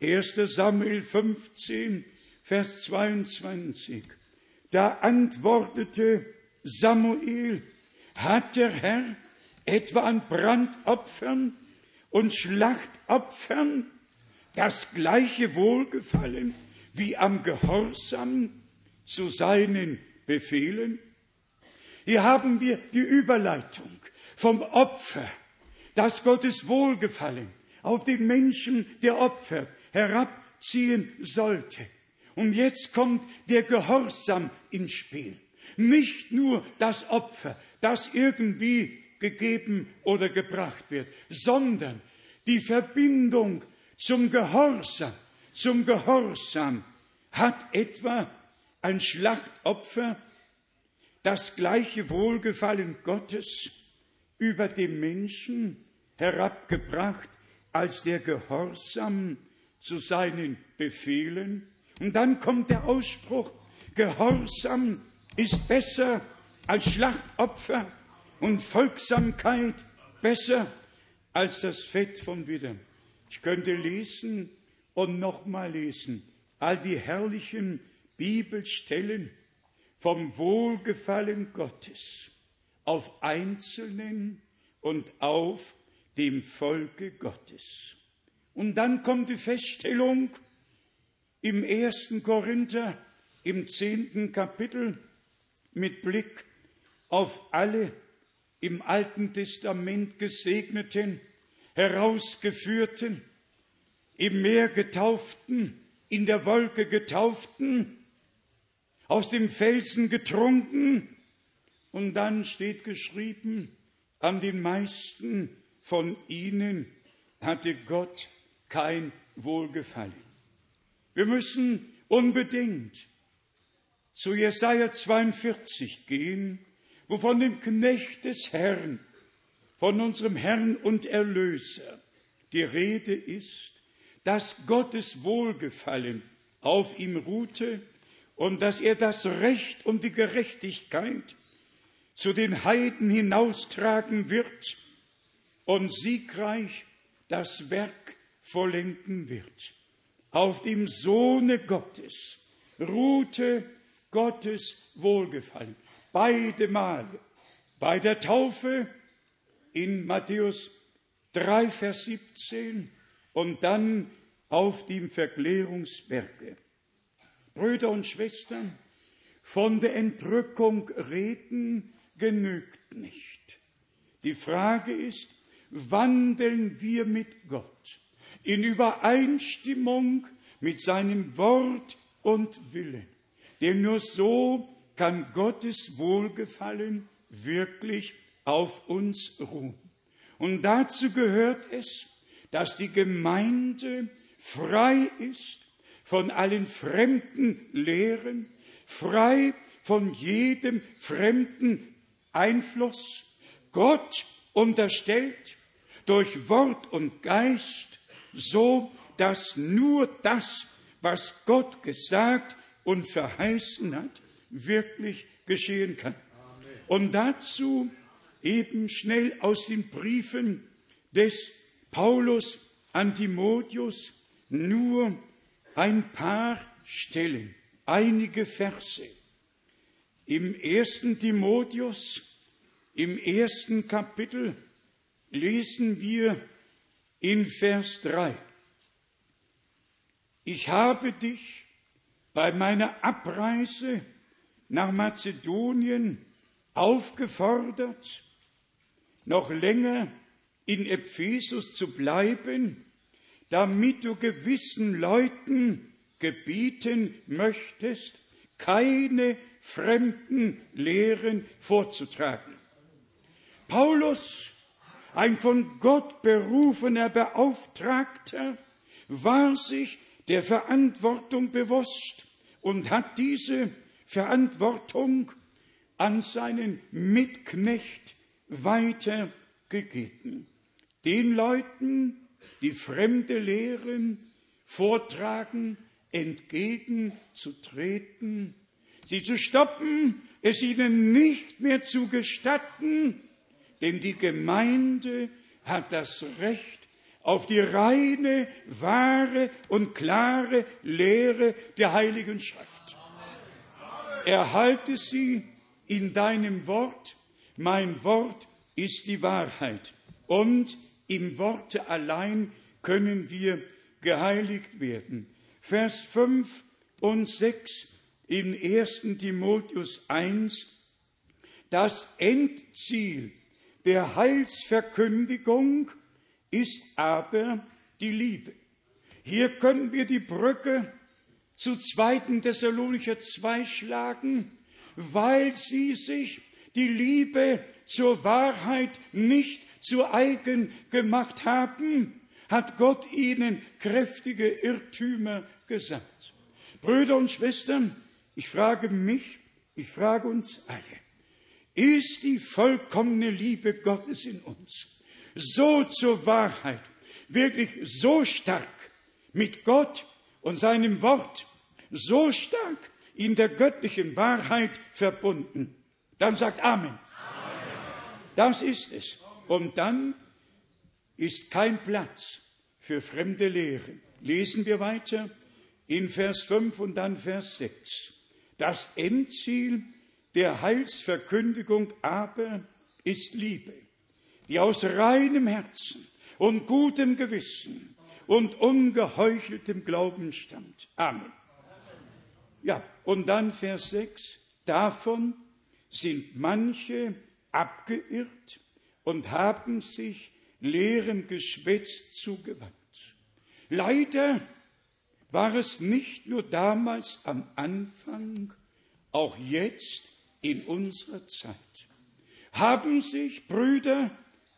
S1: 1. Samuel 15, Vers 22. Da antwortete Samuel, hat der Herr etwa an Brandopfern und Schlachtopfern das gleiche Wohlgefallen wie am Gehorsam zu seinen Befehlen? Hier haben wir die Überleitung vom Opfer, das Gottes Wohlgefallen auf den Menschen, der opfert, herabziehen sollte. Und jetzt kommt der Gehorsam ins Spiel. Nicht nur das Opfer, das irgendwie gegeben oder gebracht wird, sondern die Verbindung zum Gehorsam. Zum Gehorsam hat etwa ein Schlachtopfer das gleiche Wohlgefallen Gottes über den Menschen herabgebracht als der Gehorsam zu seinen Befehlen und dann kommt der Ausspruch, Gehorsam ist besser als Schlachtopfer und Folgsamkeit besser als das Fett von Widern. Ich könnte lesen und nochmal lesen, all die herrlichen Bibelstellen vom Wohlgefallen Gottes auf Einzelnen und auf dem Volke Gottes. Und dann kommt die Feststellung, im ersten Korinther, im zehnten Kapitel, mit Blick auf alle im Alten Testament gesegneten, herausgeführten, im Meer getauften, in der Wolke getauften, aus dem Felsen getrunken, und dann steht geschrieben, an den meisten von ihnen hatte Gott kein Wohlgefallen. Wir müssen unbedingt zu Jesaja 42 gehen, wo von dem Knecht des Herrn, von unserem Herrn und Erlöser die Rede ist, dass Gottes Wohlgefallen auf ihm ruhte und dass er das Recht und die Gerechtigkeit zu den Heiden hinaustragen wird und siegreich das Werk vollenden wird. Auf dem Sohne Gottes ruhte Gottes Wohlgefallen. Beide Male. Bei der Taufe in Matthäus 3, Vers 17 und dann auf dem Verklärungsberge. Brüder und Schwestern, von der Entrückung reden genügt nicht. Die Frage ist, wandeln wir mit Gott in Übereinstimmung mit seinem Wort und Willen? Denn nur so kann Gottes Wohlgefallen wirklich auf uns ruhen. Und dazu gehört es, dass die Gemeinde frei ist von allen fremden Lehren, frei von jedem fremden Einfluss, Gott unterstellt durch Wort und Geist, so dass nur das, was Gott gesagt und verheißen hat, wirklich geschehen kann. Und dazu eben schnell aus den Briefen des Paulus an Timotheus nur ein paar Stellen, einige Verse. Im ersten Timotheus, im ersten Kapitel lesen wir in Vers 3. Ich habe dich bei meiner Abreise nach Mazedonien aufgefordert, noch länger in Ephesus zu bleiben, damit du gewissen Leuten gebieten möchtest, keine fremden Lehren vorzutragen. Paulus, ein von Gott berufener Beauftragter, war sich der Verantwortung bewusst und hat diese Verantwortung an seinen Mitknecht weitergegeben. Den Leuten, die fremde Lehren vortragen, entgegenzutreten, sie zu stoppen, es ihnen nicht mehr zu gestatten, denn die Gemeinde hat das Recht auf die reine, wahre und klare Lehre der Heiligen Schrift erhalte sie in deinem Wort. Mein Wort ist die Wahrheit. Und im Worte allein können wir geheiligt werden. Vers 5 und 6 in 1. Timotheus 1. Das Endziel der Heilsverkündigung ist aber die Liebe. Hier können wir die Brücke zu 2. Thessalonicher 2 schlagen, weil sie sich die Liebe zur Wahrheit nicht zu eigen gemacht haben, hat Gott ihnen kräftige Irrtümer gesandt. Brüder und Schwestern, ich frage mich, ich frage uns alle, ist die vollkommene Liebe Gottes in uns so zur Wahrheit, wirklich so stark mit Gott und seinem Wort so stark in der göttlichen Wahrheit verbunden. Dann sagt Amen. Amen. Das ist es. Und dann ist kein Platz für fremde Lehren. Lesen wir weiter in Vers 5 und dann Vers 6. Das Endziel der Heilsverkündigung aber ist Liebe, die aus reinem Herzen und gutem Gewissen und ungeheucheltem Glauben stammt. Amen. Ja, und dann Vers 6. Davon sind manche abgeirrt und haben sich leerem Geschwätz zugewandt. Leider war es nicht nur damals am Anfang, auch jetzt in unserer Zeit. Haben sich Brüder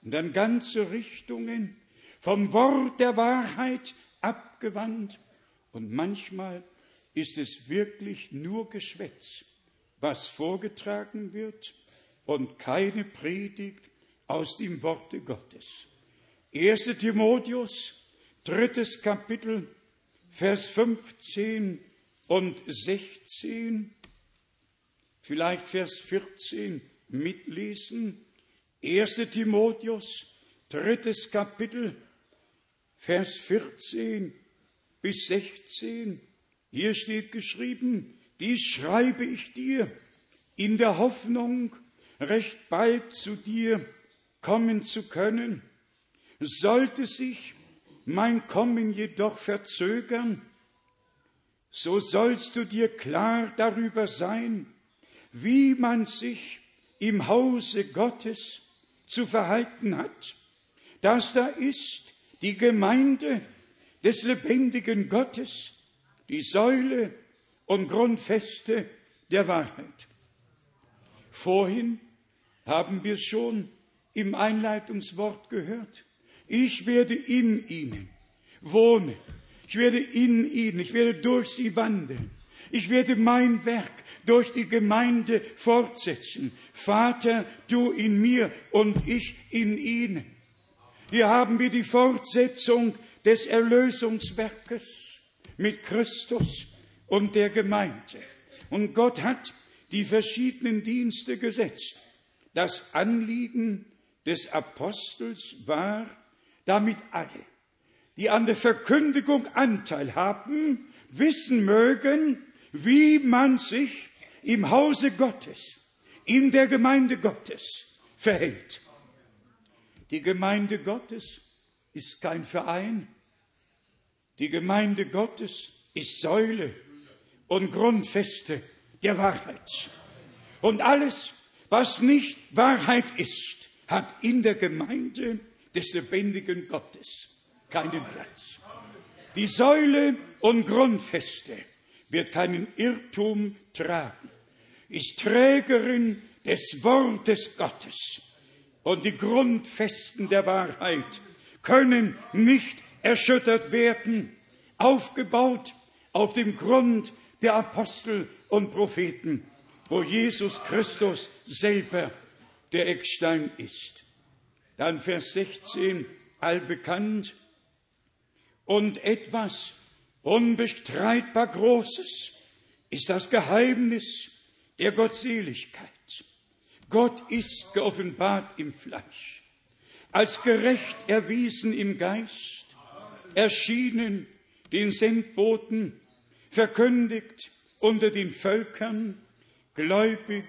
S1: und dann ganze Richtungen vom Wort der Wahrheit abgewandt und manchmal ist es wirklich nur Geschwätz, was vorgetragen wird und keine Predigt aus dem Worte Gottes. 1. Timotheus, drittes Kapitel, Vers 15 und 16, vielleicht Vers 14 mitlesen. 1. Timotheus, drittes Kapitel, Vers 14 bis 16. Hier steht geschrieben, dies schreibe ich dir in der Hoffnung, recht bald zu dir kommen zu können. Sollte sich mein Kommen jedoch verzögern, so sollst du dir klar darüber sein, wie man sich im Hause Gottes zu verhalten hat, dass da ist die Gemeinde des lebendigen Gottes, die Säule und Grundfeste der Wahrheit. Vorhin haben wir schon im Einleitungswort gehört. Ich werde in ihnen wohnen. Ich werde in ihnen, ich werde durch sie wandeln. Ich werde mein Werk durch die Gemeinde fortsetzen. Vater, du in mir und ich in ihnen. Hier haben wir die Fortsetzung des Erlösungswerkes mit Christus und der Gemeinde. Und Gott hat die verschiedenen Dienste gesetzt. Das Anliegen des Apostels war, damit alle, die an der Verkündigung Anteil haben, wissen mögen, wie man sich im Hause Gottes, in der Gemeinde Gottes verhält. Die Gemeinde Gottes ist kein Verein. Die Gemeinde Gottes ist Säule und Grundfeste der Wahrheit. Und alles, was nicht Wahrheit ist, hat in der Gemeinde des lebendigen Gottes keinen Platz. Die Säule und Grundfeste wird keinen Irrtum tragen, ist Trägerin des Wortes Gottes. Und die Grundfesten der Wahrheit können nicht erschüttert werden, aufgebaut auf dem Grund der Apostel und Propheten, wo Jesus Christus selber der Eckstein ist. Dann Vers 16, allbekannt. Und etwas unbestreitbar Großes ist das Geheimnis der Gottseligkeit. Gott ist geoffenbart im Fleisch, als gerecht erwiesen im Geist, erschienen den Sendboten, verkündigt unter den Völkern, gläubig,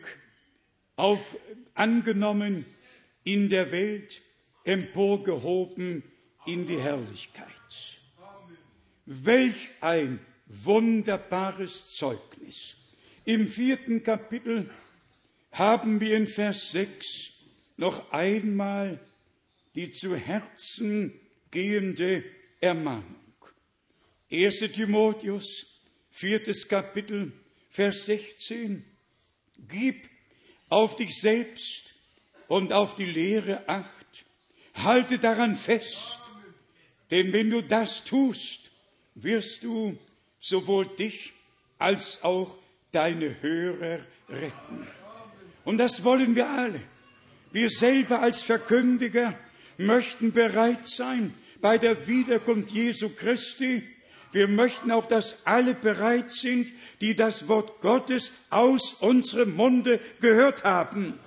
S1: auf, angenommen in der Welt, emporgehoben in die Herrlichkeit. Welch ein wunderbares Zeugnis. Im vierten Kapitel haben wir in Vers 6 noch einmal die zu Herzen gehende Ermahnung. 1. Timotheus, viertes Kapitel, Vers 16. Gib auf dich selbst und auf die Lehre acht. Halte daran fest, denn wenn du das tust, wirst du sowohl dich als auch deine Hörer retten. Und das wollen wir alle. Wir selber als Verkündiger möchten bereit sein bei der Wiederkunft Jesu Christi. Wir möchten auch, dass alle bereit sind, die das Wort Gottes aus unserem Munde gehört haben.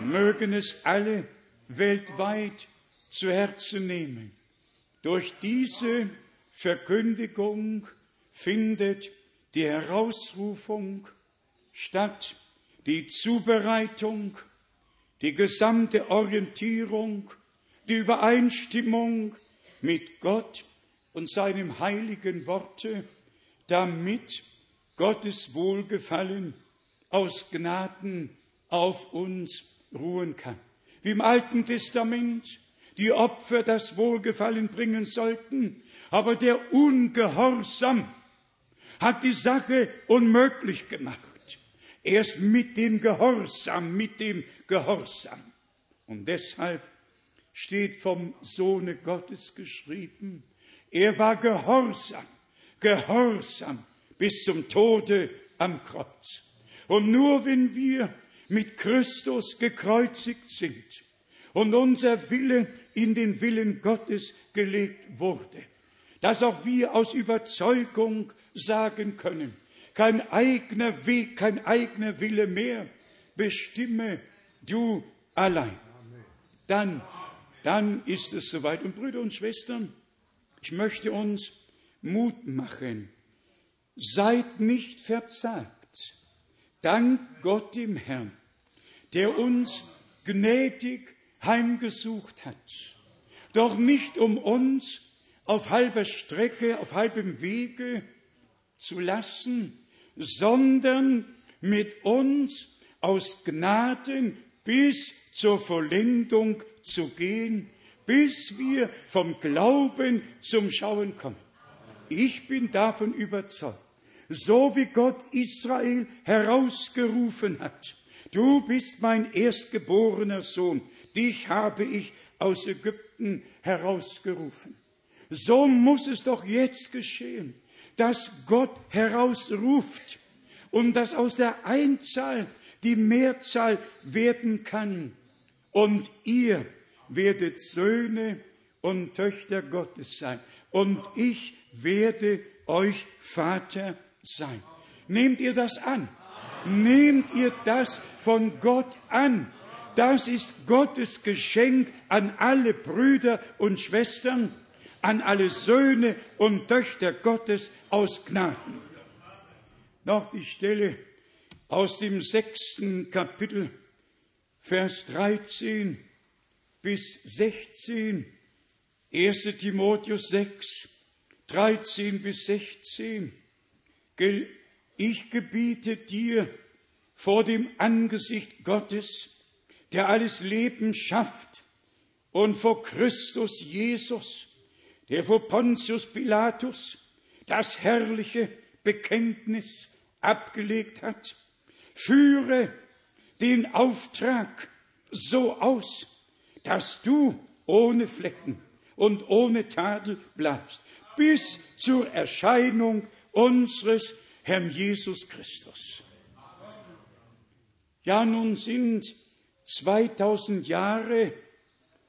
S1: Mögen es alle weltweit zu Herzen nehmen. Durch diese Verkündigung findet die Herausrufung statt, die Zubereitung, die gesamte Orientierung, die Übereinstimmung mit Gott und seinem heiligen Worte, damit Gottes Wohlgefallen aus Gnaden auf uns ruhen kann. Wie im Alten Testament die Opfer das Wohlgefallen bringen sollten, aber der Ungehorsam hat die Sache unmöglich gemacht. Erst mit dem Gehorsam, mit dem Gehorsam. Und deshalb steht vom Sohne Gottes geschrieben, er war gehorsam, gehorsam bis zum Tode am Kreuz. Und nur wenn wir mit Christus gekreuzigt sind und unser Wille in den Willen Gottes gelegt wurde, dass auch wir aus Überzeugung sagen können, kein eigener Weg, kein eigener Wille mehr, bestimme du allein. Dann, dann ist es soweit. Und Brüder und Schwestern, ich möchte uns Mut machen. Seid nicht verzagt. Dank Gott dem Herrn, der uns gnädig heimgesucht hat. Doch nicht um uns auf halber Strecke, auf halbem Wege zu lassen, sondern mit uns aus Gnaden bis zur Vollendung zu gehen, bis wir vom Glauben zum Schauen kommen. Ich bin davon überzeugt, so wie Gott Israel herausgerufen hat, du bist mein erstgeborener Sohn, dich habe ich aus Ägypten herausgerufen. So muss es doch jetzt geschehen, dass Gott herausruft und dass aus der Einzahl die Mehrzahl werden kann. Und ihr werdet Söhne und Töchter Gottes sein. Und ich werde euch Vater sein. Nehmt ihr das an? Nehmt ihr das von Gott an? Das ist Gottes Geschenk an alle Brüder und Schwestern, an alle Söhne und Töchter Gottes aus Gnaden. Noch die Stelle aus dem sechsten Kapitel, Vers 13 bis 16, 1 Timotheus 6, 13 bis 16. Ich gebiete dir vor dem Angesicht Gottes, der alles Leben schafft, und vor Christus Jesus, der vor Pontius Pilatus das herrliche Bekenntnis abgelegt hat, führe den Auftrag so aus, dass du ohne Flecken und ohne Tadel bleibst, bis zur Erscheinung unseres Herrn Jesus Christus. Ja, nun sind 2000 Jahre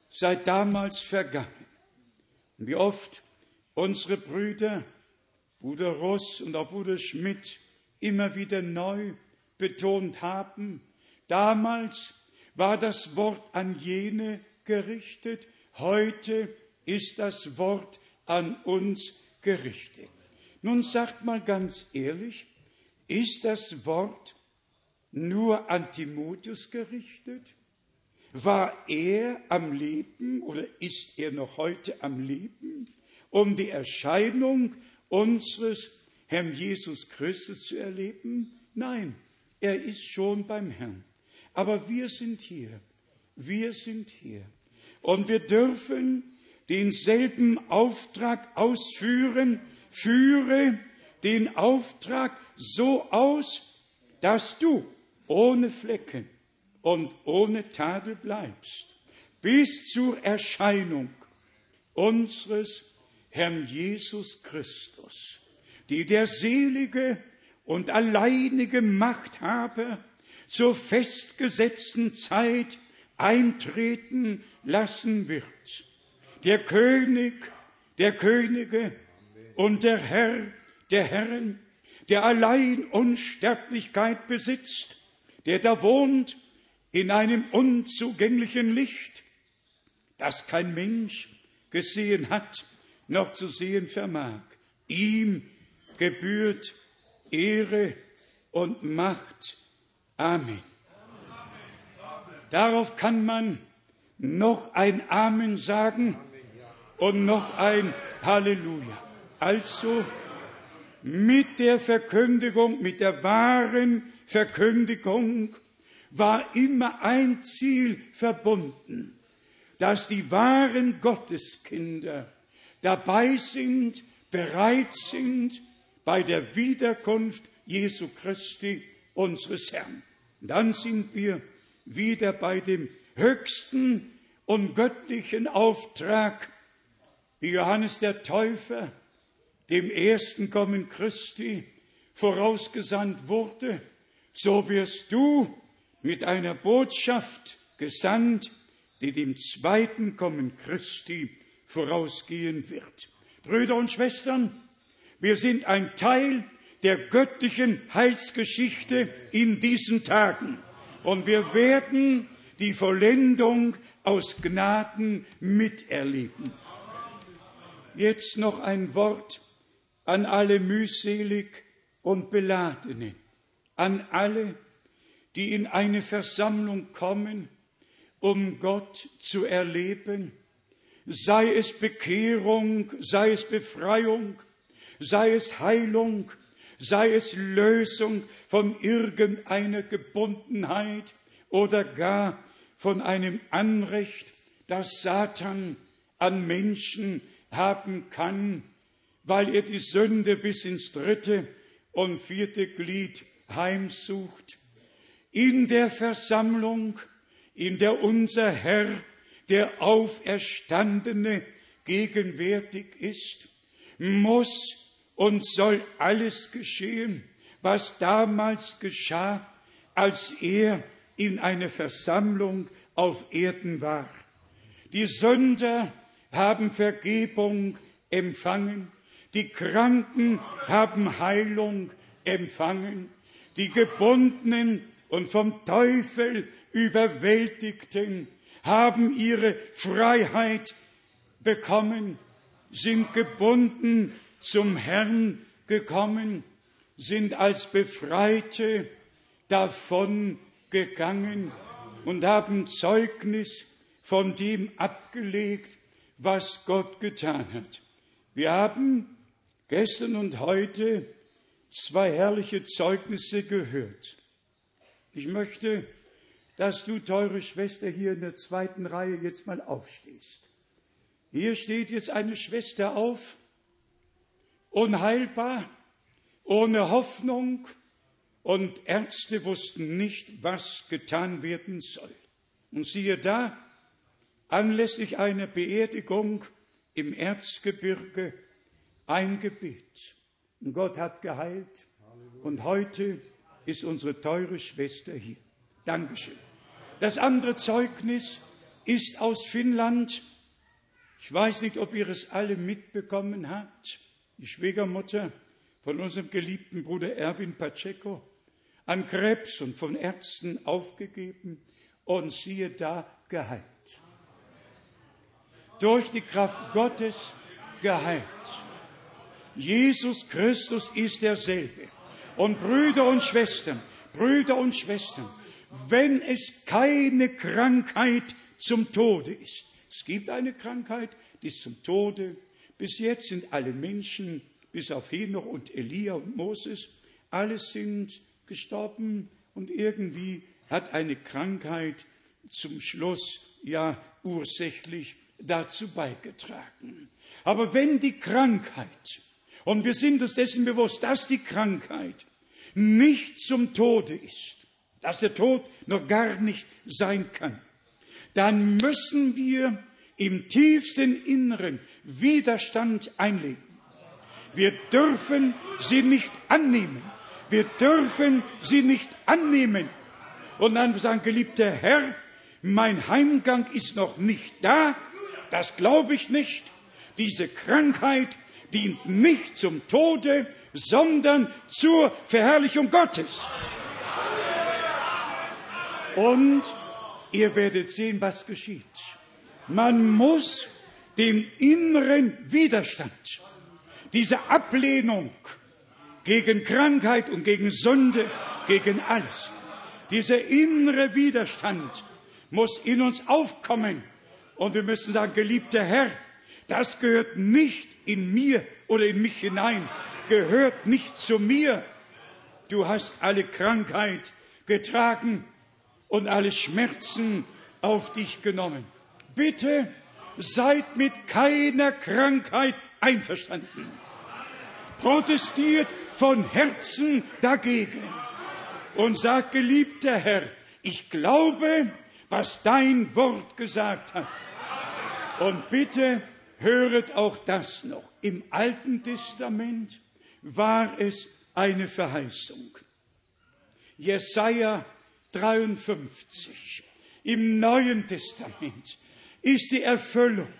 S1: seit damals vergangen. Wie oft unsere Brüder, Bruder Ross und auch Bruder Schmidt, immer wieder neu betont haben, damals war das Wort an jene gerichtet, heute ist das Wort an uns gerichtet. Nun sagt mal ganz ehrlich, ist das Wort nur an Timotheus gerichtet? War er am Leben oder ist er noch heute am Leben, um die Erscheinung unseres Herrn Jesus Christus zu erleben? Nein, er ist schon beim Herrn. Aber wir sind hier. Wir sind hier. Und wir dürfen denselben Auftrag ausführen. Führe den Auftrag so aus, dass du ohne Flecken und ohne Tadel bleibst, bis zur Erscheinung unseres Herrn Jesus Christus, die der selige und alleinige Machthaber zur festgesetzten Zeit eintreten lassen wird. Der König der Könige und der Herr der Herren, der allein Unsterblichkeit besitzt, der da wohnt in einem unzugänglichen Licht, das kein Mensch gesehen hat, noch zu sehen vermag. Ihm gebührt Ehre und Macht. Amen. Darauf kann man noch ein Amen sagen und noch ein Halleluja. Also mit der Verkündigung, mit der wahren Verkündigung war immer ein Ziel verbunden, dass die wahren Gotteskinder dabei sind, bereit sind bei der Wiederkunft Jesu Christi, unseres Herrn. Dann sind wir wieder bei dem höchsten und göttlichen Auftrag, wie Johannes der Täufer dem ersten Kommen Christi vorausgesandt wurde, so wirst du mit einer Botschaft gesandt, die dem zweiten Kommen Christi vorausgehen wird. Brüder und Schwestern, wir sind ein Teil der göttlichen Heilsgeschichte in diesen Tagen und wir werden die Vollendung aus Gnaden miterleben. Jetzt noch ein Wort an alle mühselig und Beladenen, an alle, die in eine Versammlung kommen, um Gott zu erleben, sei es Bekehrung, sei es Befreiung, sei es Heilung, sei es Lösung von irgendeiner Gebundenheit oder gar von einem Anrecht, das Satan an Menschen haben kann, weil er die Sünde bis ins dritte und vierte Glied heimsucht in der Versammlung, in der unser Herr, der Auferstandene, gegenwärtig ist, muss und soll alles geschehen, was damals geschah, als er in einer Versammlung auf Erden war. Die Sünder haben Vergebung empfangen, die Kranken haben Heilung empfangen, die Gebundenen und vom Teufel überwältigten haben ihre Freiheit bekommen, sind gebunden zum Herrn gekommen, sind als Befreite davon gegangen und haben Zeugnis von dem abgelegt, was Gott getan hat. Wir haben gestern und heute zwei herrliche Zeugnisse gehört. Ich möchte, dass du, teure Schwester, hier in der zweiten Reihe jetzt mal aufstehst. Hier steht jetzt eine Schwester auf, unheilbar, ohne Hoffnung, und Ärzte wussten nicht, was getan werden soll. Und siehe da, anlässlich einer Beerdigung im Erzgebirge ein Gebet. Und Gott hat geheilt. Und heute ist unsere teure Schwester hier. Dankeschön. Das andere Zeugnis ist aus Finnland. Ich weiß nicht, ob ihr es alle mitbekommen habt. Die Schwiegermutter von unserem geliebten Bruder Erwin Pacheco an Krebs und von Ärzten aufgegeben und siehe da geheilt. Durch die Kraft Gottes geheilt. Jesus Christus ist derselbe. Und Brüder und Schwestern, Brüder und Schwestern, wenn es keine Krankheit zum Tode ist, es gibt eine Krankheit, die ist zum Tode. Bis jetzt sind alle Menschen, bis auf Henoch und Elia und Moses, alle sind gestorben und irgendwie hat eine Krankheit zum Schluss ja ursächlich dazu beigetragen. Aber wenn die Krankheit und wir sind uns dessen bewusst, dass die Krankheit nicht zum Tode ist, dass der Tod noch gar nicht sein kann. Dann müssen wir im tiefsten Inneren Widerstand einlegen. Wir dürfen sie nicht annehmen. Wir dürfen sie nicht annehmen. Und dann sagen, geliebter Herr, mein Heimgang ist noch nicht da. Das glaube ich nicht. Diese Krankheit dient nicht zum Tode, sondern zur Verherrlichung Gottes. Und ihr werdet sehen, was geschieht. Man muss den inneren Widerstand, diese Ablehnung gegen Krankheit und gegen Sünde, gegen alles, dieser innere Widerstand muss in uns aufkommen. Und wir müssen sagen, geliebter Herr, das gehört nicht in mir oder in mich hinein, gehört nicht zu mir. Du hast alle Krankheit getragen und alle Schmerzen auf dich genommen. Bitte seid mit keiner Krankheit einverstanden. Protestiert von Herzen dagegen und sagt, geliebter Herr, ich glaube, was dein Wort gesagt hat. Und bitte höret auch das noch. Im Alten Testament war es eine Verheißung. Jesaja 53. Im Neuen Testament ist die Erfüllung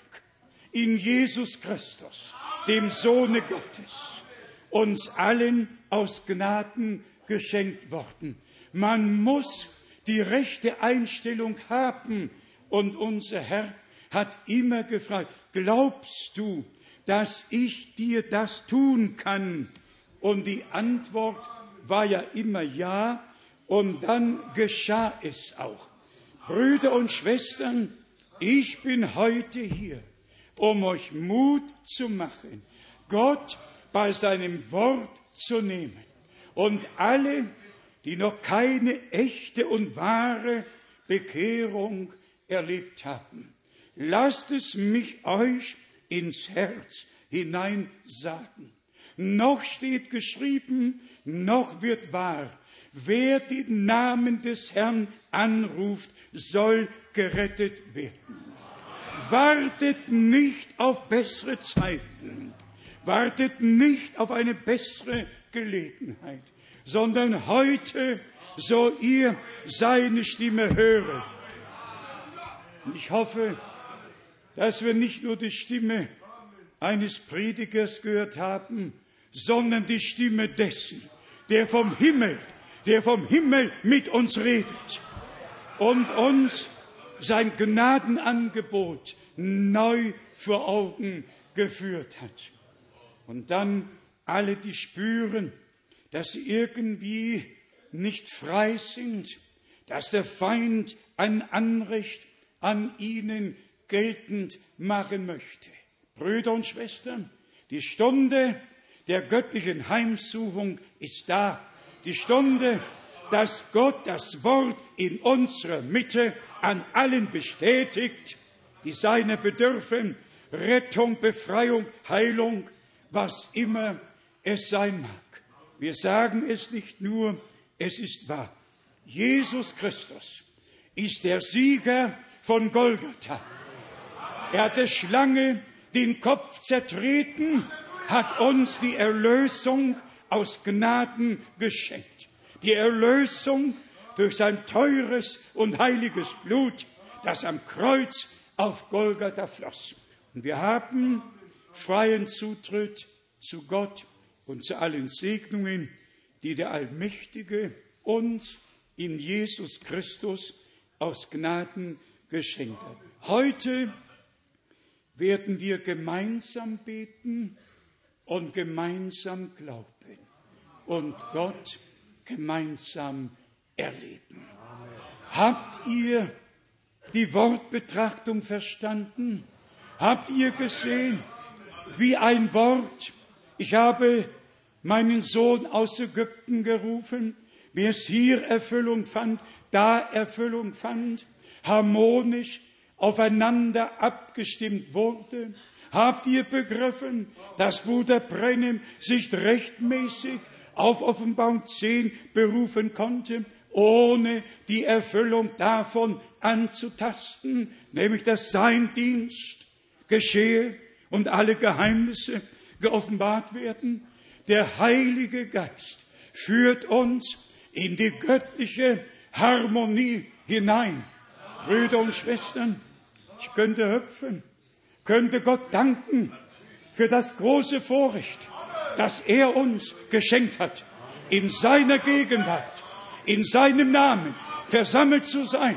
S1: in Jesus Christus, dem Sohne Gottes, uns allen aus Gnaden geschenkt worden. Man muss die rechte Einstellung haben und unser Herr hat immer gefragt, glaubst du, dass ich dir das tun kann? Und die Antwort war ja immer ja, und dann geschah es auch. Brüder und Schwestern, ich bin heute hier, um euch Mut zu machen, Gott bei seinem Wort zu nehmen. Und alle, die noch keine echte und wahre Bekehrung erlebt haben, lasst es mich euch ins Herz hinein sagen. Noch steht geschrieben, noch wird wahr, wer den Namen des Herrn anruft, soll gerettet werden. Wartet nicht auf bessere Zeiten, wartet nicht auf eine bessere Gelegenheit, sondern heute, so ihr seine Stimme höret. Und ich hoffe, dass wir nicht nur die Stimme eines Predigers gehört haben, sondern die Stimme dessen, der vom Himmel, der vom Himmel mit uns redet und uns sein Gnadenangebot neu vor Augen geführt hat. Und dann alle, die spüren, dass sie irgendwie nicht frei sind, dass der Feind ein Anrecht an ihnen geltend machen möchte. Brüder und Schwestern, die Stunde der göttlichen Heimsuchung ist da. Die Stunde, dass Gott das Wort in unserer Mitte an allen bestätigt, die seiner bedürfen, Rettung, Befreiung, Heilung, was immer es sein mag. Wir sagen es nicht nur, es ist wahr. Jesus Christus ist der Sieger von Golgatha. Er hat der Schlange den Kopf zertreten, hat uns die Erlösung aus Gnaden geschenkt. Die Erlösung durch sein teures und heiliges Blut, das am Kreuz auf Golgatha floss. Und wir haben freien Zutritt zu Gott und zu allen Segnungen, die der Allmächtige uns in Jesus Christus aus Gnaden geschenkt hat. Heute werden wir gemeinsam beten und gemeinsam glauben und Gott gemeinsam erleben. Habt ihr die Wortbetrachtung verstanden? Habt ihr gesehen, wie ein Wort, ich habe meinen Sohn aus Ägypten gerufen, wie es hier Erfüllung fand, da Erfüllung fand, harmonisch aufeinander abgestimmt wurde? Habt ihr begriffen, dass Bruder Brennem sich rechtmäßig auf Offenbarung 10 berufen konnte, ohne die Erfüllung davon anzutasten, nämlich dass sein Dienst geschehe und alle Geheimnisse geoffenbart werden? Der Heilige Geist führt uns in die göttliche Harmonie hinein. Brüder und Schwestern, ich könnte hüpfen, könnte Gott danken für das große Vorrecht, das er uns geschenkt hat, in seiner Gegenwart, in seinem Namen versammelt zu sein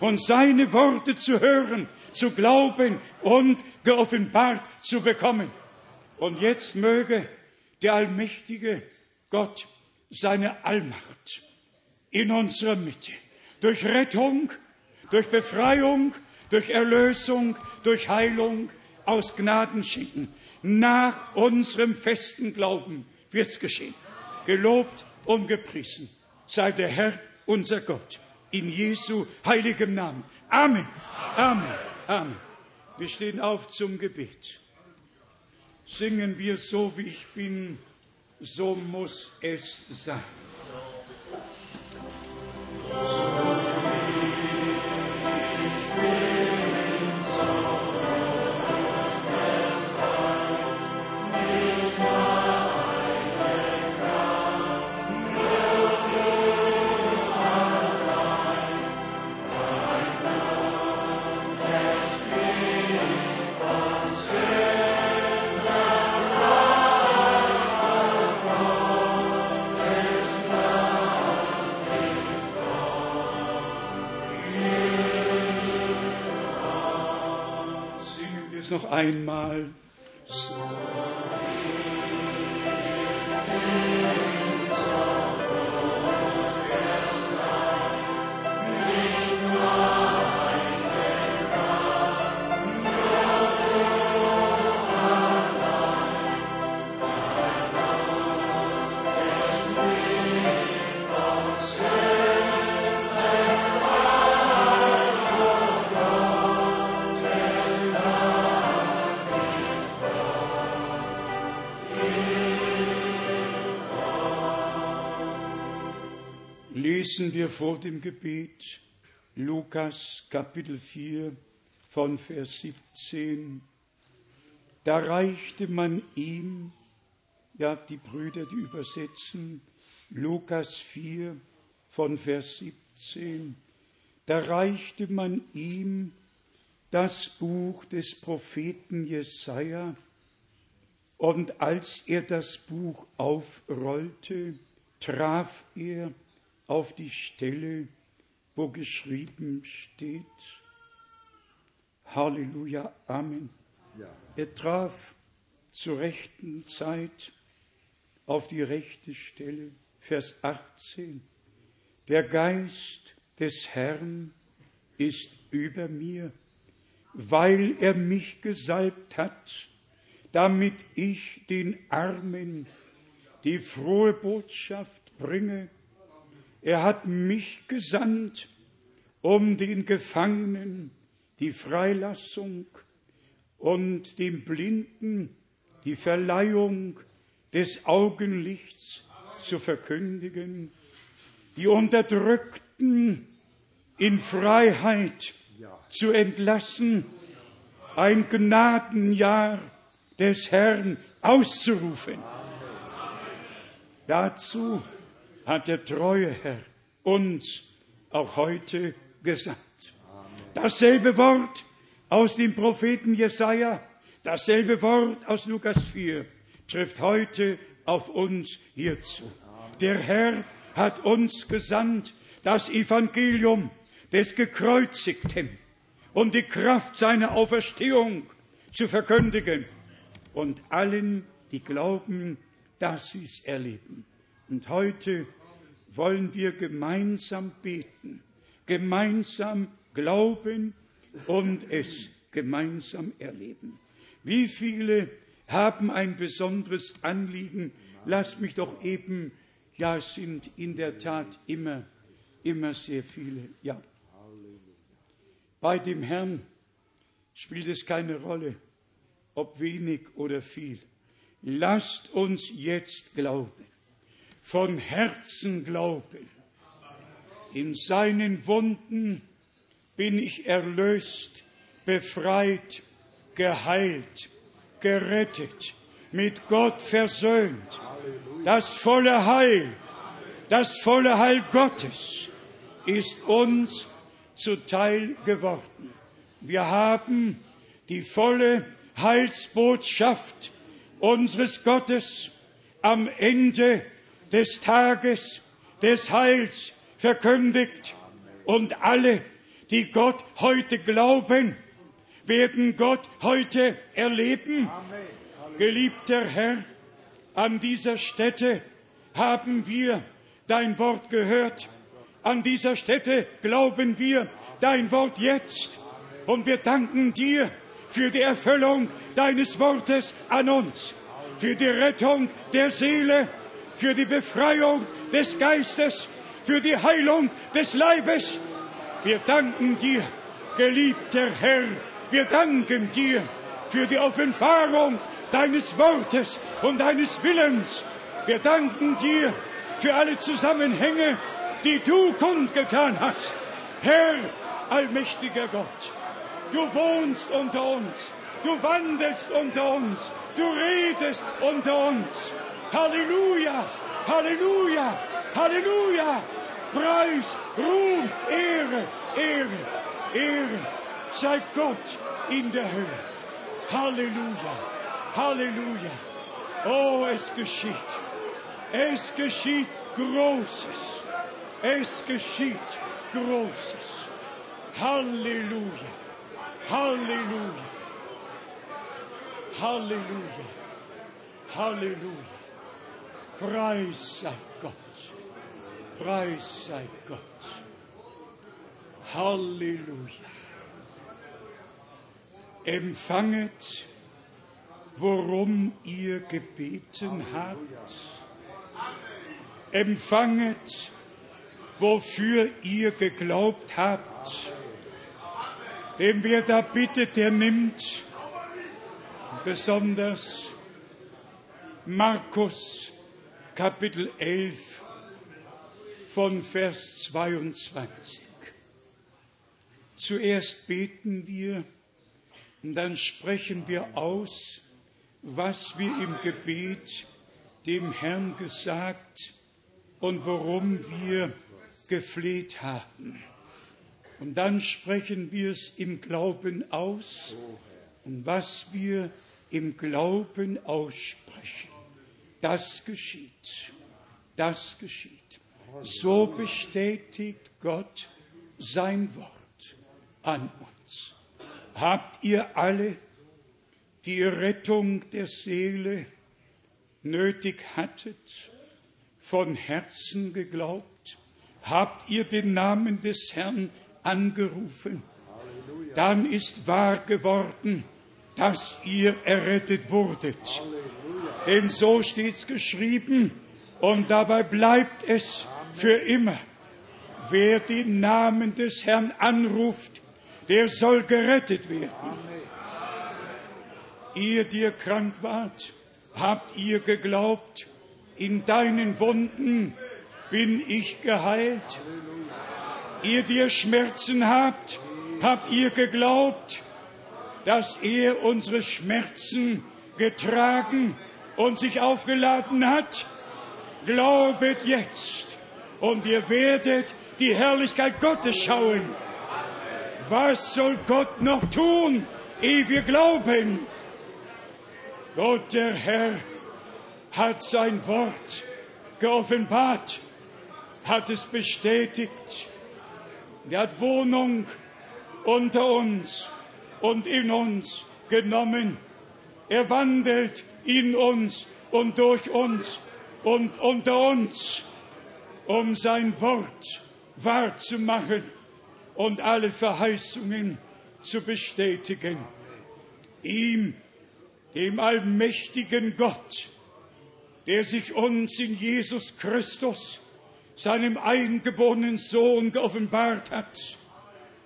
S1: und seine Worte zu hören, zu glauben und geoffenbart zu bekommen. Und jetzt möge der allmächtige Gott seine Allmacht in unserer Mitte durch Rettung, durch Befreiung, durch Erlösung, durch Heilung aus Gnaden schenken. Nach unserem festen Glauben wird's geschehen. Gelobt und gepriesen sei der Herr, unser Gott. In Jesu heiligem Namen. Amen. Amen. Amen. Wir stehen auf zum Gebet. Singen wir so, wie ich bin, so muss es sein. Singen noch einmal. Lesen wir vor dem Gebet Lukas Kapitel 4 von Vers 17. Da reichte man ihm, ja, die Brüder, die übersetzen, Lukas 4 von Vers 17. Da reichte man ihm das Buch des Propheten Jesaja, und als er das Buch aufrollte, traf er auf die Stelle, wo geschrieben steht, Halleluja, Amen.
S2: Ja.
S1: Er traf zur rechten Zeit auf die rechte Stelle, Vers 18. Der Geist des Herrn ist über mir, weil er mich gesalbt hat, damit ich den Armen die frohe Botschaft bringe. Er hat mich gesandt, um den Gefangenen die Freilassung und dem Blinden die Verleihung des Augenlichts zu verkündigen, die Unterdrückten in Freiheit zu entlassen, ein Gnadenjahr des Herrn auszurufen. Dazu hat der treue Herr uns auch heute gesandt. Dasselbe Wort aus dem Propheten Jesaja, dasselbe Wort aus Lukas 4 trifft heute auf uns hierzu. Der Herr hat uns gesandt, das Evangelium des Gekreuzigten und die Kraft seiner Auferstehung zu verkündigen und allen, die glauben, dass sie es erleben. Und heute wollen wir gemeinsam beten, gemeinsam glauben und es gemeinsam erleben. Wie viele haben ein besonderes Anliegen? Lasst mich doch eben, ja, es sind in der Tat immer, immer sehr viele, ja. Bei dem Herrn spielt es keine Rolle, ob wenig oder viel. Lasst uns jetzt glauben, von Herzen glauben. In seinen Wunden bin ich erlöst, befreit, geheilt, gerettet, mit Gott versöhnt. Das volle Heil, das volle Heil Gottes ist uns zuteil geworden. Wir haben die volle Heilsbotschaft unseres Gottes am Ende des Tages des Heils verkündigt und alle, die Gott heute glauben, werden Gott heute erleben. Geliebter Herr, an dieser Stätte haben wir dein Wort gehört. An dieser Stätte glauben wir dein Wort jetzt. Und wir danken dir für die Erfüllung deines Wortes an uns, für die Rettung der Seele, für die Befreiung des Geistes, für die Heilung des Leibes. Wir danken dir, geliebter Herr, wir danken dir für die Offenbarung deines Wortes und deines Willens. Wir danken dir für alle Zusammenhänge, die du kundgetan hast. Herr, allmächtiger Gott, du wohnst unter uns, du wandelst unter uns, du redest unter uns. Halleluja, Halleluja, Halleluja. Preis, Ruhm, Ehre, Ehre, Ehre sei Gott in der Höhe. Halleluja, Halleluja. Oh, es geschieht. Es geschieht Großes. Es geschieht Großes. Halleluja. Halleluja. Halleluja. Halleluja. Preis sei Gott. Preis sei Gott. Halleluja. Empfanget, worum ihr gebeten habt. Empfanget, wofür ihr geglaubt habt. Denn wer da bittet, der nimmt. Besonders Markus Kapitel 11 von Vers 22. Zuerst beten wir und dann sprechen wir aus, was wir im Gebet dem Herrn gesagt und worum wir gefleht haben. Und dann sprechen wir es im Glauben aus und was wir im Glauben aussprechen. Das geschieht. Das geschieht. So bestätigt Gott sein Wort an uns. Habt ihr alle, die Rettung der Seele nötig hattet, von Herzen geglaubt? Habt ihr den Namen des Herrn angerufen? Dann ist wahr geworden, dass ihr errettet wurdet. Denn so steht's geschrieben und dabei bleibt es für immer. Wer den Namen des Herrn anruft, der soll gerettet werden. Ihr, die ihr krank wart, habt ihr geglaubt, in deinen Wunden bin ich geheilt. Ihr, die ihr Schmerzen habt, habt ihr geglaubt, dass er unsere Schmerzen getragen und sich aufgeladen hat? Glaubet jetzt und ihr werdet die Herrlichkeit Gottes schauen. Was soll Gott noch tun, ehe wir glauben? Gott, der Herr, hat sein Wort geoffenbart, hat es bestätigt. Er hat Wohnung unter uns und in uns genommen. Er wandelt in uns und durch uns und unter uns, um sein Wort wahrzumachen und alle Verheißungen zu bestätigen. Ihm, dem allmächtigen Gott, der sich uns in Jesus Christus, seinem eingeborenen Sohn, geoffenbart hat,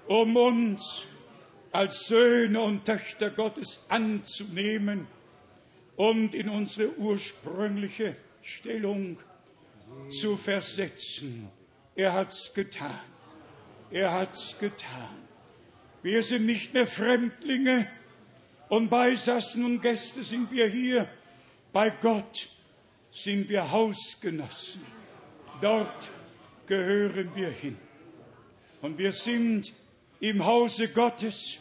S1: um uns als Söhne und Töchter Gottes anzunehmen und in unsere ursprüngliche Stellung zu versetzen. Er hat's getan. Er hat's getan. Wir sind nicht mehr Fremdlinge und Beisassen und Gäste sind wir hier. Bei Gott sind wir Hausgenossen. Dort gehören wir hin. Und wir sind im Hause Gottes,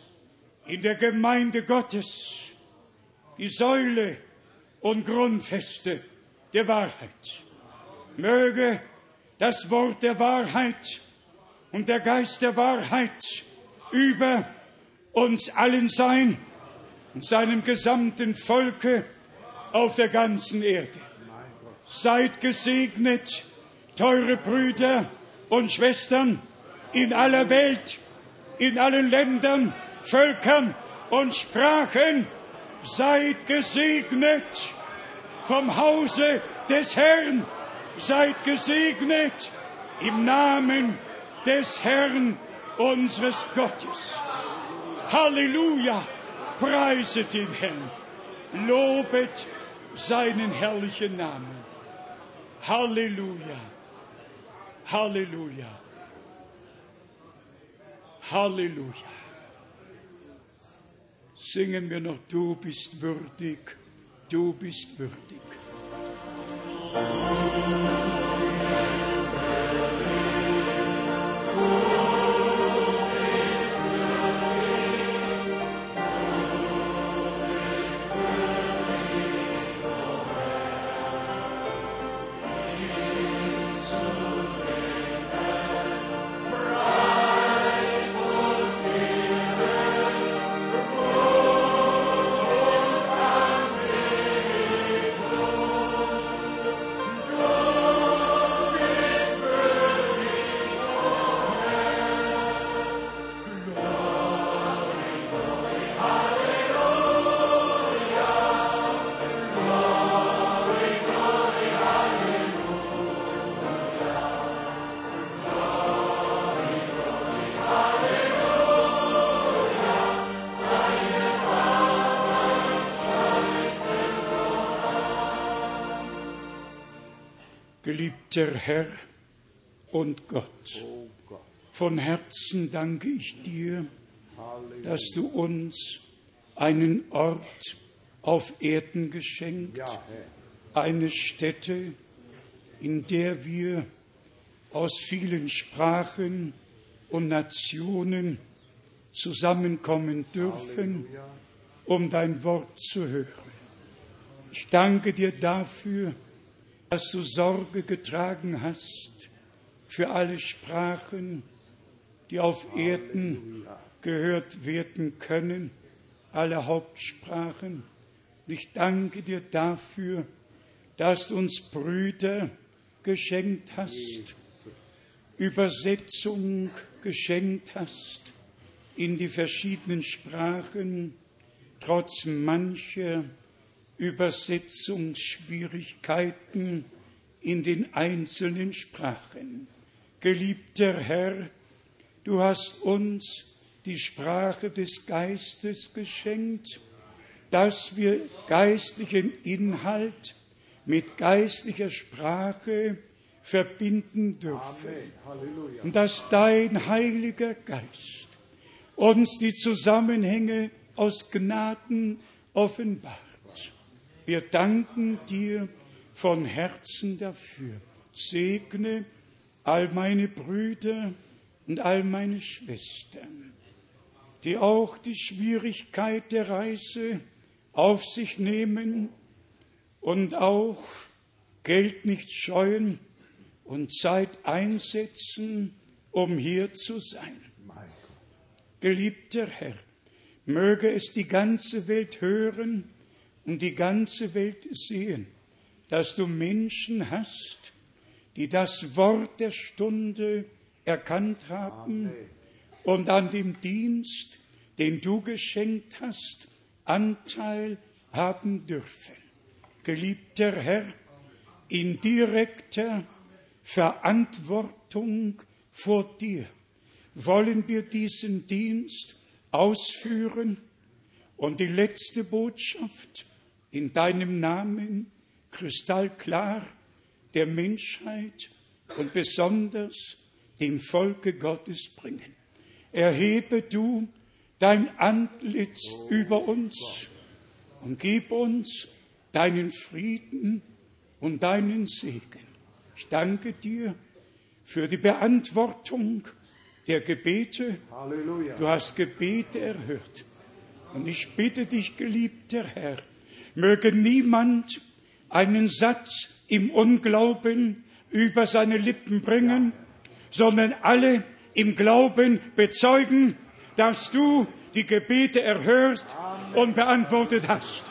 S1: in der Gemeinde Gottes, die Säule und Grundfeste der Wahrheit. Möge das Wort der Wahrheit und der Geist der Wahrheit über uns allen sein und seinem gesamten Volke auf der ganzen Erde. Seid gesegnet, teure Brüder und Schwestern in aller Welt, in allen Ländern, Völkern und Sprachen. Seid gesegnet vom Hause des Herrn. Seid gesegnet Im Namen des Herrn unseres Gottes. Halleluja! Preiset den Herrn. Lobet seinen herrlichen Namen. Halleluja! Halleluja! Halleluja! Singen wir noch, du bist würdig, du bist würdig. Geliebter Herr und Gott, von Herzen danke ich dir, dass du uns einen Ort auf Erden geschenkt, eine Stätte, in der wir aus vielen Sprachen und Nationen zusammenkommen dürfen, um dein Wort zu hören. Ich danke dir dafür, dass du Sorge getragen hast für alle Sprachen, die auf Erden gehört werden können, alle Hauptsprachen. Ich danke dir dafür, dass du uns Brüder geschenkt hast, Übersetzung geschenkt hast in die verschiedenen Sprachen, trotz mancher Übersetzungsschwierigkeiten in den einzelnen Sprachen. Geliebter Herr, du hast uns die Sprache des Geistes geschenkt, dass wir geistlichen Inhalt mit geistlicher Sprache verbinden dürfen. Und dass dein Heiliger Geist uns die Zusammenhänge aus Gnaden offenbart. Wir danken dir von Herzen dafür. Segne all meine Brüder und all meine Schwestern, die auch die Schwierigkeit der Reise auf sich nehmen und auch Geld nicht scheuen und Zeit einsetzen, um hier zu sein. Geliebter Herr, möge es die ganze Welt hören, und die ganze Welt sehen, dass du Menschen hast, die das Wort der Stunde erkannt haben Amen. und an dem Dienst, den du geschenkt hast, Anteil haben dürfen. Geliebter Herr, in direkter Verantwortung vor dir wollen wir diesen Dienst ausführen und die letzte Botschaft in deinem Namen kristallklar der Menschheit und besonders dem Volke Gottes bringen. Erhebe du dein Antlitz über uns und gib uns deinen Frieden und deinen Segen. Ich danke dir für die Beantwortung der Gebete. Halleluja. Du hast Gebete erhört. Und ich bitte dich, geliebter Herr, möge niemand einen Satz im Unglauben über seine Lippen bringen, sondern alle im Glauben bezeugen, dass du die Gebete erhörst und beantwortet hast.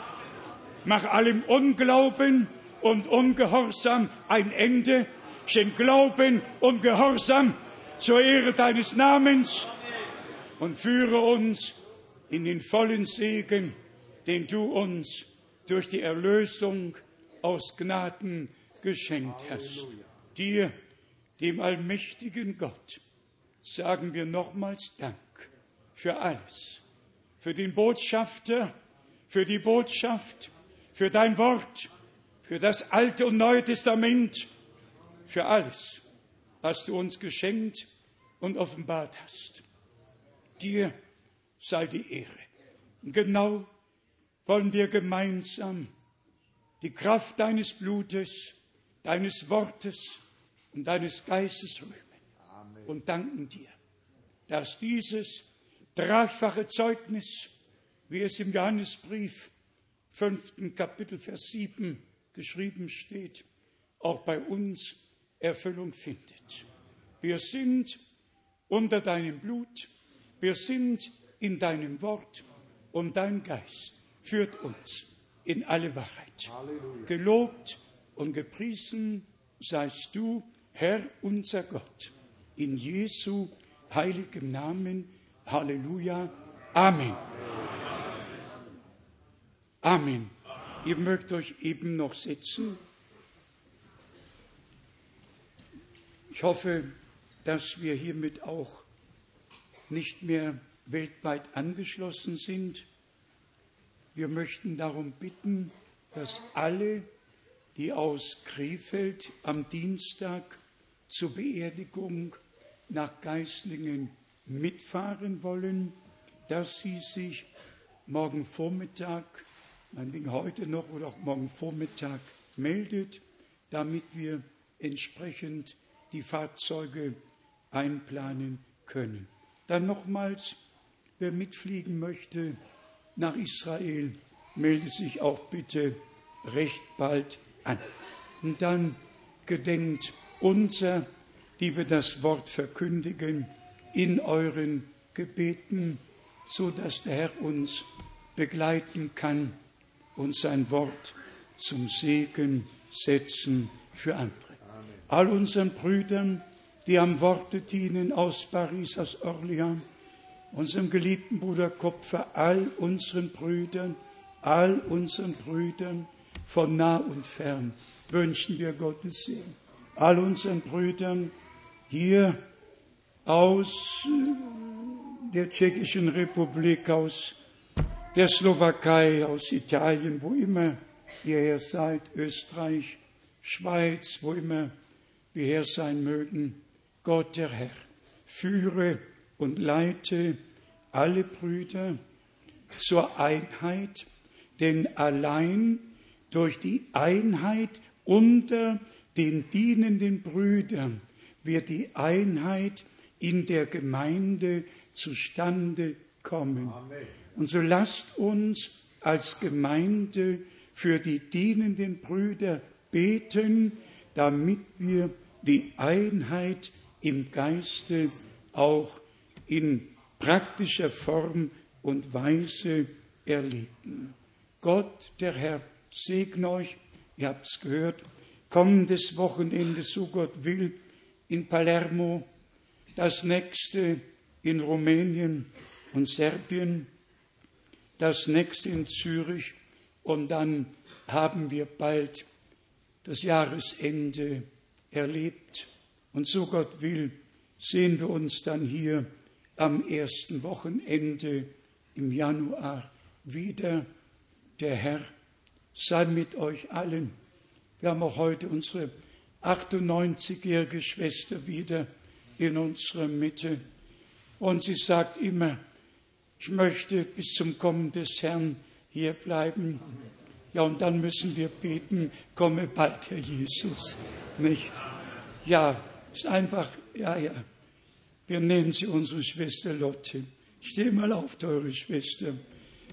S1: Mach allem Unglauben und Ungehorsam ein Ende, schenk Glauben und Gehorsam zur Ehre deines Namens und führe uns in den vollen Segen, den du uns durch die Erlösung aus Gnaden geschenkt hast. Dir, dem allmächtigen Gott, sagen wir nochmals Dank für alles, für den Botschafter, für die Botschaft, für dein Wort, für das Alte und Neue Testament, für alles, was du uns geschenkt und offenbart hast. Dir sei die Ehre. Genau wollen wir gemeinsam die Kraft deines Blutes, deines Wortes und deines Geistes rühmen Amen. und danken dir, dass dieses dreifache Zeugnis, wie es im Johannesbrief, fünften Kapitel, Vers 7 geschrieben steht, auch bei uns Erfüllung findet. Wir sind unter deinem Blut, wir sind in deinem Wort und dein Geist führt uns in alle Wahrheit. Halleluja. Gelobt und gepriesen seist du, Herr unser Gott, in Jesu heiligem Namen. Halleluja. Amen. Amen. Ihr mögt euch eben noch setzen. Ich hoffe, dass wir hiermit auch nicht mehr weltweit angeschlossen sind. Wir möchten darum bitten, dass alle, die aus Krefeld am Dienstag zur Beerdigung nach Geislingen mitfahren wollen, dass sie sich morgen Vormittag, meinetwegen heute noch oder auch morgen Vormittag meldet, damit wir entsprechend die Fahrzeuge einplanen können. Dann nochmals, wer mitfliegen möchte nach Israel, melde sich auch bitte recht bald an. Und dann gedenkt unser, die wir das Wort verkündigen, in euren Gebeten, so dass der Herr uns begleiten kann und sein Wort zum Segen setzen für andere. All unseren Brüdern, die am Worte dienen aus Paris, aus Orléans, unserem geliebten Bruder Kopfer, all unseren Brüdern, all unseren Brüdern von nah und fern wünschen wir Gottes Segen. All unseren Brüdern hier aus äh, der Tschechischen Republik, aus der Slowakei, aus Italien, wo immer ihr her seid, Österreich, Schweiz, wo immer wir her sein mögen, Gott der Herr, führe und leite alle Brüder zur Einheit, denn allein durch die Einheit unter den dienenden Brüdern wird die Einheit in der Gemeinde zustande kommen. Amen. Und so lasst uns als Gemeinde für die dienenden Brüder beten, damit wir die Einheit im Geiste auch in praktischer Form und Weise erleben. Gott, der Herr, segne euch, ihr habt es gehört, kommendes Wochenende, so Gott will, in Palermo, das nächste in Rumänien und Serbien, das nächste in Zürich. Und dann haben wir bald das Jahresende erlebt. Und so Gott will, sehen wir uns dann hier am ersten Wochenende im Januar wieder. Der Herr sei mit euch allen. Wir haben auch heute unsere 98-jährige Schwester wieder in unserer Mitte. Und sie sagt immer, ich möchte bis zum Kommen des Herrn hier bleiben. Ja, und dann müssen wir beten, komme bald, Herr Jesus. Nicht? Ja, ist einfach, ja, ja. Wir nennen sie unsere Schwester Lotte. Steh mal auf, teure Schwester.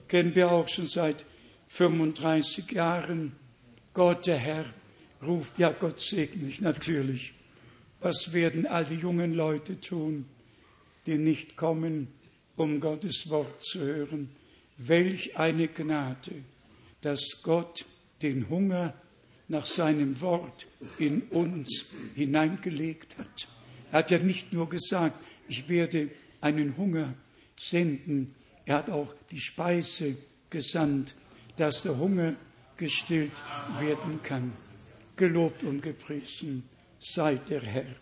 S1: Kennen wir auch schon seit 35 Jahren. Gott, der Herr, ruft, ja, Gott segne mich natürlich. Was werden all die jungen Leute tun, die nicht kommen, um Gottes Wort zu hören? Welch eine Gnade! dass Gott den Hunger nach seinem Wort in uns hineingelegt hat. Er hat ja nicht nur gesagt, ich werde einen Hunger senden, er hat auch die Speise gesandt, dass der Hunger gestillt werden kann. Gelobt und gepriesen sei der Herr.